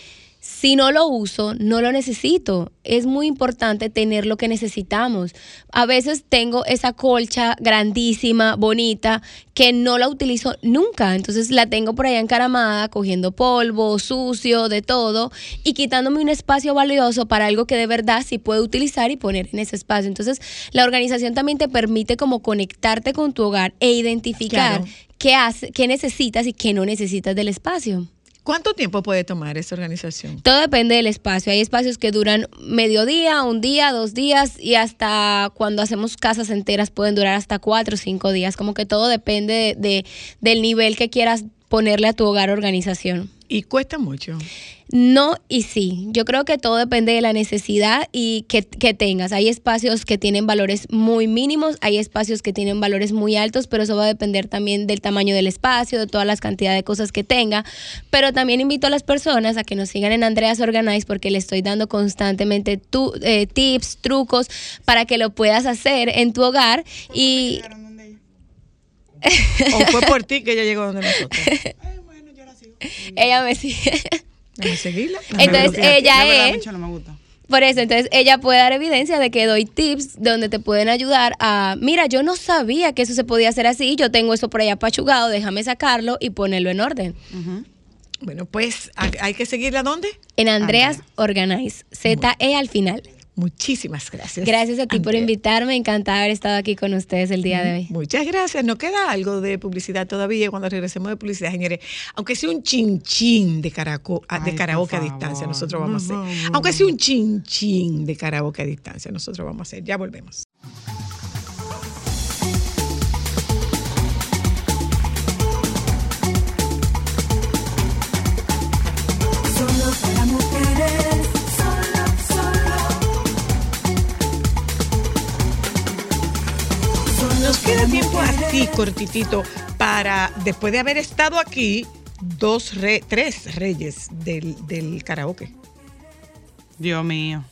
si no lo uso, no lo necesito. Es muy importante tener lo que necesitamos. A veces tengo esa colcha grandísima, bonita, que no la utilizo nunca. Entonces la tengo por allá encaramada, cogiendo polvo, sucio, de todo, y quitándome un espacio valioso para algo que de verdad sí puedo utilizar y poner en ese espacio. Entonces la organización también te permite como conectarte con tu hogar e identificar Claro. qué, hace, qué necesitas y qué no necesitas del espacio. ¿Cuánto tiempo puede tomar esa organización? Todo depende del espacio. Hay espacios que duran mediodía, un día, dos días y hasta cuando hacemos casas enteras pueden durar hasta cuatro o cinco días. Como que todo depende de, de- del nivel que quieras ponerle a tu hogar organización. Y cuesta mucho. No y sí. Yo creo que todo depende de la necesidad y que, que tengas. Hay espacios que tienen valores muy mínimos, hay espacios que tienen valores muy altos, pero eso va a depender también del tamaño del espacio, de todas las cantidades de cosas que tenga. Pero también invito a las personas a que nos sigan en Andreas Organize porque le estoy dando constantemente tu- eh, tips, trucos para que lo puedas hacer en tu hogar y... ¿O fue por ti que ella llegó donde nosotros? [laughs] ella me sigue. Déjame seguirla. Entonces ella verdad, es... No me gusta. Por eso, entonces ella puede dar evidencia de que doy tips donde te pueden ayudar a, mira, yo no sabía que eso se podía hacer así, yo tengo eso por allá pachugado, déjame sacarlo y ponerlo en orden. Bueno, pues ¿hay- hay que seguirla dónde? En Andreas Organize, Z-E al final. Muchísimas gracias. Gracias a ti por invitarme, encantada de haber estado aquí con ustedes el día de hoy. Muchas gracias. Nos queda algo de publicidad todavía cuando regresemos de publicidad, señores. Aunque sea un chinchín de, caraco- ah, de karaoke a distancia, nosotros vamos a hacer. Aunque sea un chinchín de karaoke a distancia, nosotros vamos a hacer. Ya volvemos. Tiempo así, cortitito, para, después de haber estado aquí, dos re- tres reyes del, del karaoke. Dios mío.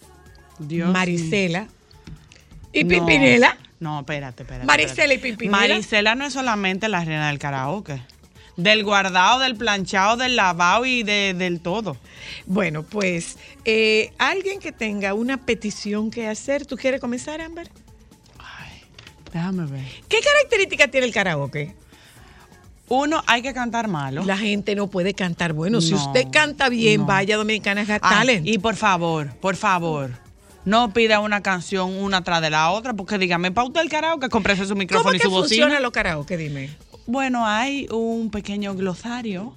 Dios Marisela y No. Pimpinela. No, espérate, espérate. Marisela y. Pimpinela. Marisela no es solamente la reina del karaoke. Del guardado, del planchado, del lavado y de, del todo. Bueno, pues eh, alguien que tenga una petición que hacer, ¿tú quieres comenzar, Amber? Déjame ver. ¿Qué característica tiene el karaoke? Uno, hay que cantar malo. La gente no puede cantar bueno. Si usted canta bien, no. vaya a Dominicanas Got Ay, Talent. y por favor, por favor, no pida una canción una tras de la otra, porque dígame, para usted el karaoke, cómprese su micrófono ¿Cómo y que su funciona bocina. los karaoke? Dime. Bueno, hay un pequeño glosario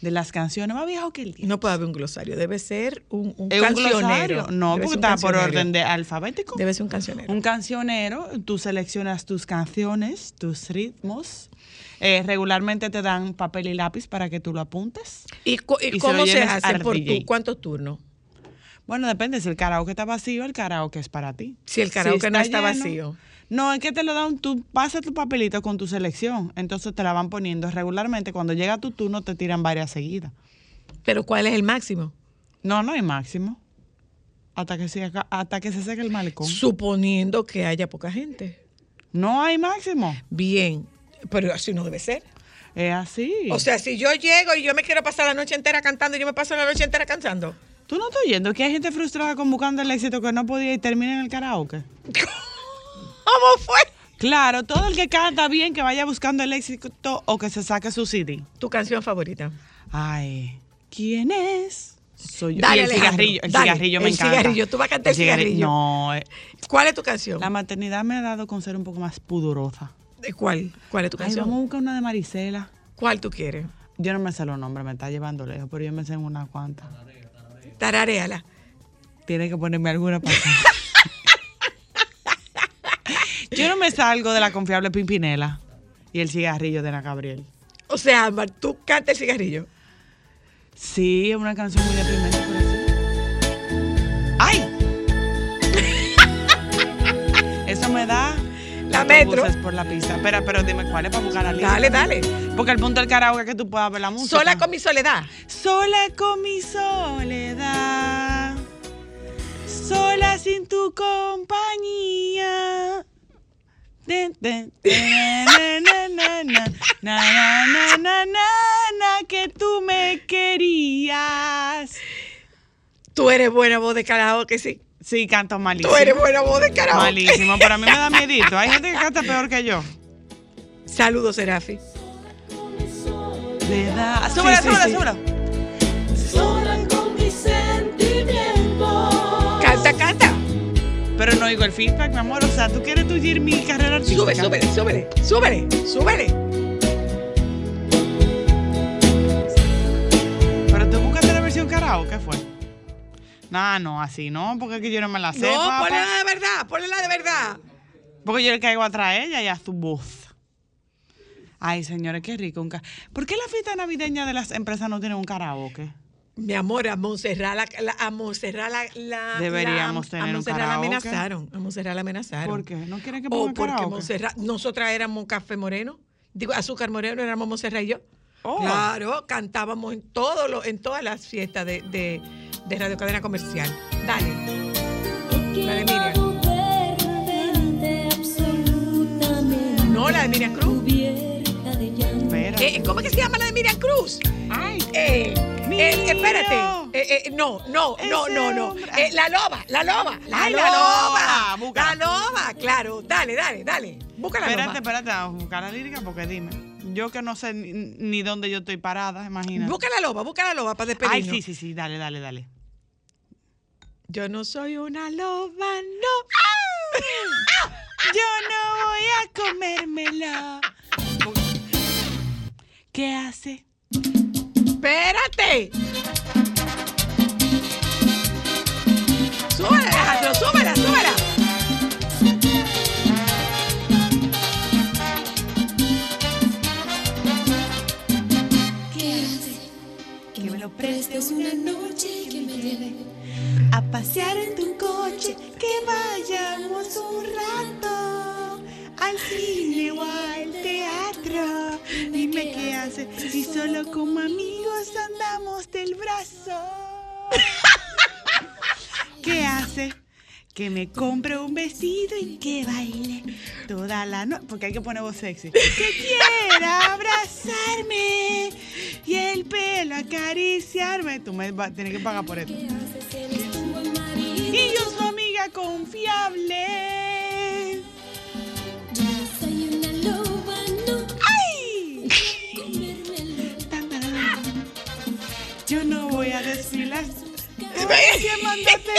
de las canciones más viejo que el día. No puede haber un glosario, debe ser un, un ¿Es un cancionero. glosario? No, Debe porque está por orden de alfabético. Debe ser un cancionero. Un cancionero, tú seleccionas tus canciones, tus ritmos. Eh, regularmente te dan papel y lápiz para que tú lo apuntes. ¿Y, y y cómo se hace? ¿Por tu- cuántos turnos? Bueno, depende. Si el karaoke está vacío, el karaoke es para ti. Si el karaoke no está vacío. No, es que te lo dan, tú pasas tu papelito con tu selección. Entonces te la van poniendo regularmente. Cuando llega tu turno, te tiran varias seguidas. ¿Pero cuál es el máximo? No, no hay máximo. Hasta que, se, hasta que se seque el malecón. Suponiendo que haya poca gente. No hay máximo. Bien, pero así no debe ser. Es así. O sea, si yo llego y yo me quiero pasar la noche entera cantando, yo me paso la noche entera cantando. ¿Tú no estás oyendo que hay gente frustrada con buscando el éxito que no podía y termina en el karaoke? [laughs] ¿Cómo fue? Claro, todo el que canta bien que vaya buscando el éxito o que se saque su CD. ¿Tu canción favorita? Ay, ¿quién es? Soy yo. Dale, el cigarrillo, el dale, cigarrillo me el encanta. cigarrillo, tú vas a cantar el cigarrillo. No, eh, ¿Cuál es tu canción? la maternidad me ha dado con ser un poco más pudorosa. ¿De cuál? ¿Cuál es tu Ay, canción? vamos a buscar una de Marisela. ¿Cuál tú quieres? Yo no me sé los nombres, me está llevando lejos, pero yo me sé unas cuantas. Tarareala. Tiene que ponerme alguna para acá. [laughs] Yo no me salgo de la confiable Pimpinela y el cigarrillo de Ana Gabriel. O sea, tú cantas el cigarrillo. Sí, es una canción muy deprimente, pero. ¡Ay! [laughs] Eso me da La metro. por la pista. Espera, pero dime cuál es para buscar la lista. Dale, dale. Porque el punto del karaoke es que tú puedas ver la música. Sola con mi soledad. Sola con mi soledad. Sola sin tu compañía. Que tú me querías. Tú eres buena voz de karaoke, sí. Sí, canto malísimo. Tú eres buena voz de karaoke. Malísimo, pero a mí me da miedito. Hay gente que canta peor que yo. Saludos, Serafi. Súbela, súbela, súbela. Pero no oigo el feedback, mi amor. O sea, tú quieres tu mi carrera artística. Sube, súbele, súbele, súbele, súbele. Pero tú buscaste la versión karaoke, ¿qué fue? No, no, así no, porque es que yo no me la sé. No, papá. ponle la de verdad, ponle la de verdad. Porque yo le caigo atrás a ella y a su voz. Ay, señores, qué rico. Un ca- ¿Por qué la fiesta navideña de las empresas no tiene un karaoke? Mi amor, a Montserrat la, la- a Montserrat la, la- Deberíamos la- tener a un Montserrat la karaoke. amenazaron, a Montserrat la amenazaron. ¿Por qué? ¿No quieren que O ponga porque karaoke? Montserrat, nosotras éramos Café Moreno, digo Azúcar Moreno, éramos Montserrat y yo. Oh. Claro, cantábamos en todo lo, en todas las fiestas de, de, de Radio Cadena Comercial. Dale. La de Miriam. No, la de Miriam Cruz. Eh, ¿Cómo es que se llama la de Miriam Cruz? Ay, eh, eh, espérate. Eh, eh, no, no, no, no, no. Eh, la loba, la loba, la Ay, loba. la loba, La loba, claro. Dale, dale, dale. Busca la Espérate, loba. espérate, vamos a buscar la lírica porque dime. Yo que no sé ni, ni dónde yo estoy parada, imagínate. Busca la loba, busca la loba para despedirnos. Ay, sí, sí, sí, dale, dale, dale. Yo no soy una loba, no. Yo no voy a comérmela. ¿Qué hace? Espérate. Súbela, Alejandro, súbela, súbela. ¿Qué hace? Que me lo prestes una noche que me lleve a pasear en tu coche, que vayamos un rato al cine Hace si solo como amigos andamos del brazo. ¿Qué hace? Que me compre un vestido y que baile toda la noche. Porque hay que poner voz sexy. Que quiera abrazarme y el pelo acariciarme. Tú me vas- tienes que pagar por esto. Y yo su amiga confiable.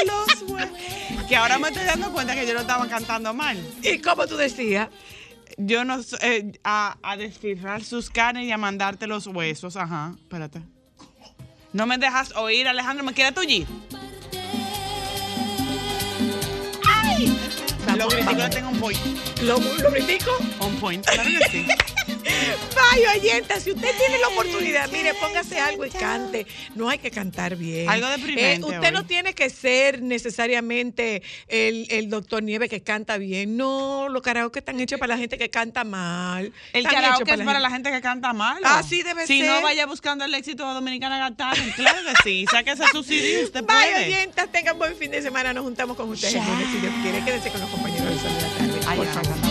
Los hue- Que ahora me estoy dando cuenta que yo no estaba cantando mal. ¿Y cómo tú decías? Yo no so- eh, a, a desfilar sus carnes y a mandarte los huesos. Ajá, espérate. No me dejas oír, Alejandro. ¿Me quieres tullir? ¡Ay! Los griticos tengo un point. ¿Lo, lo critico? Un point. Claro que sí. Vaya, oyenta, si usted tiene la oportunidad, mire, póngase algo y cante. No hay que cantar bien. Algo deprimente Eh, usted no tiene que ser necesariamente el, el doctor Nieve que canta bien. No, los karaoke están hechos para la gente que canta mal. El Están karaoke es para la gente que canta mal. Así debe si ser. no, vaya buscando el éxito de Dominicana Got. Claro que sí. Sáquese su CD, usted Vaya, puede. oyentas, tengan buen fin de semana. Nos juntamos con ustedes el lunes, si Dios quiere. Quédense con los compañeros Sol de la Tarde. Ay, por favor.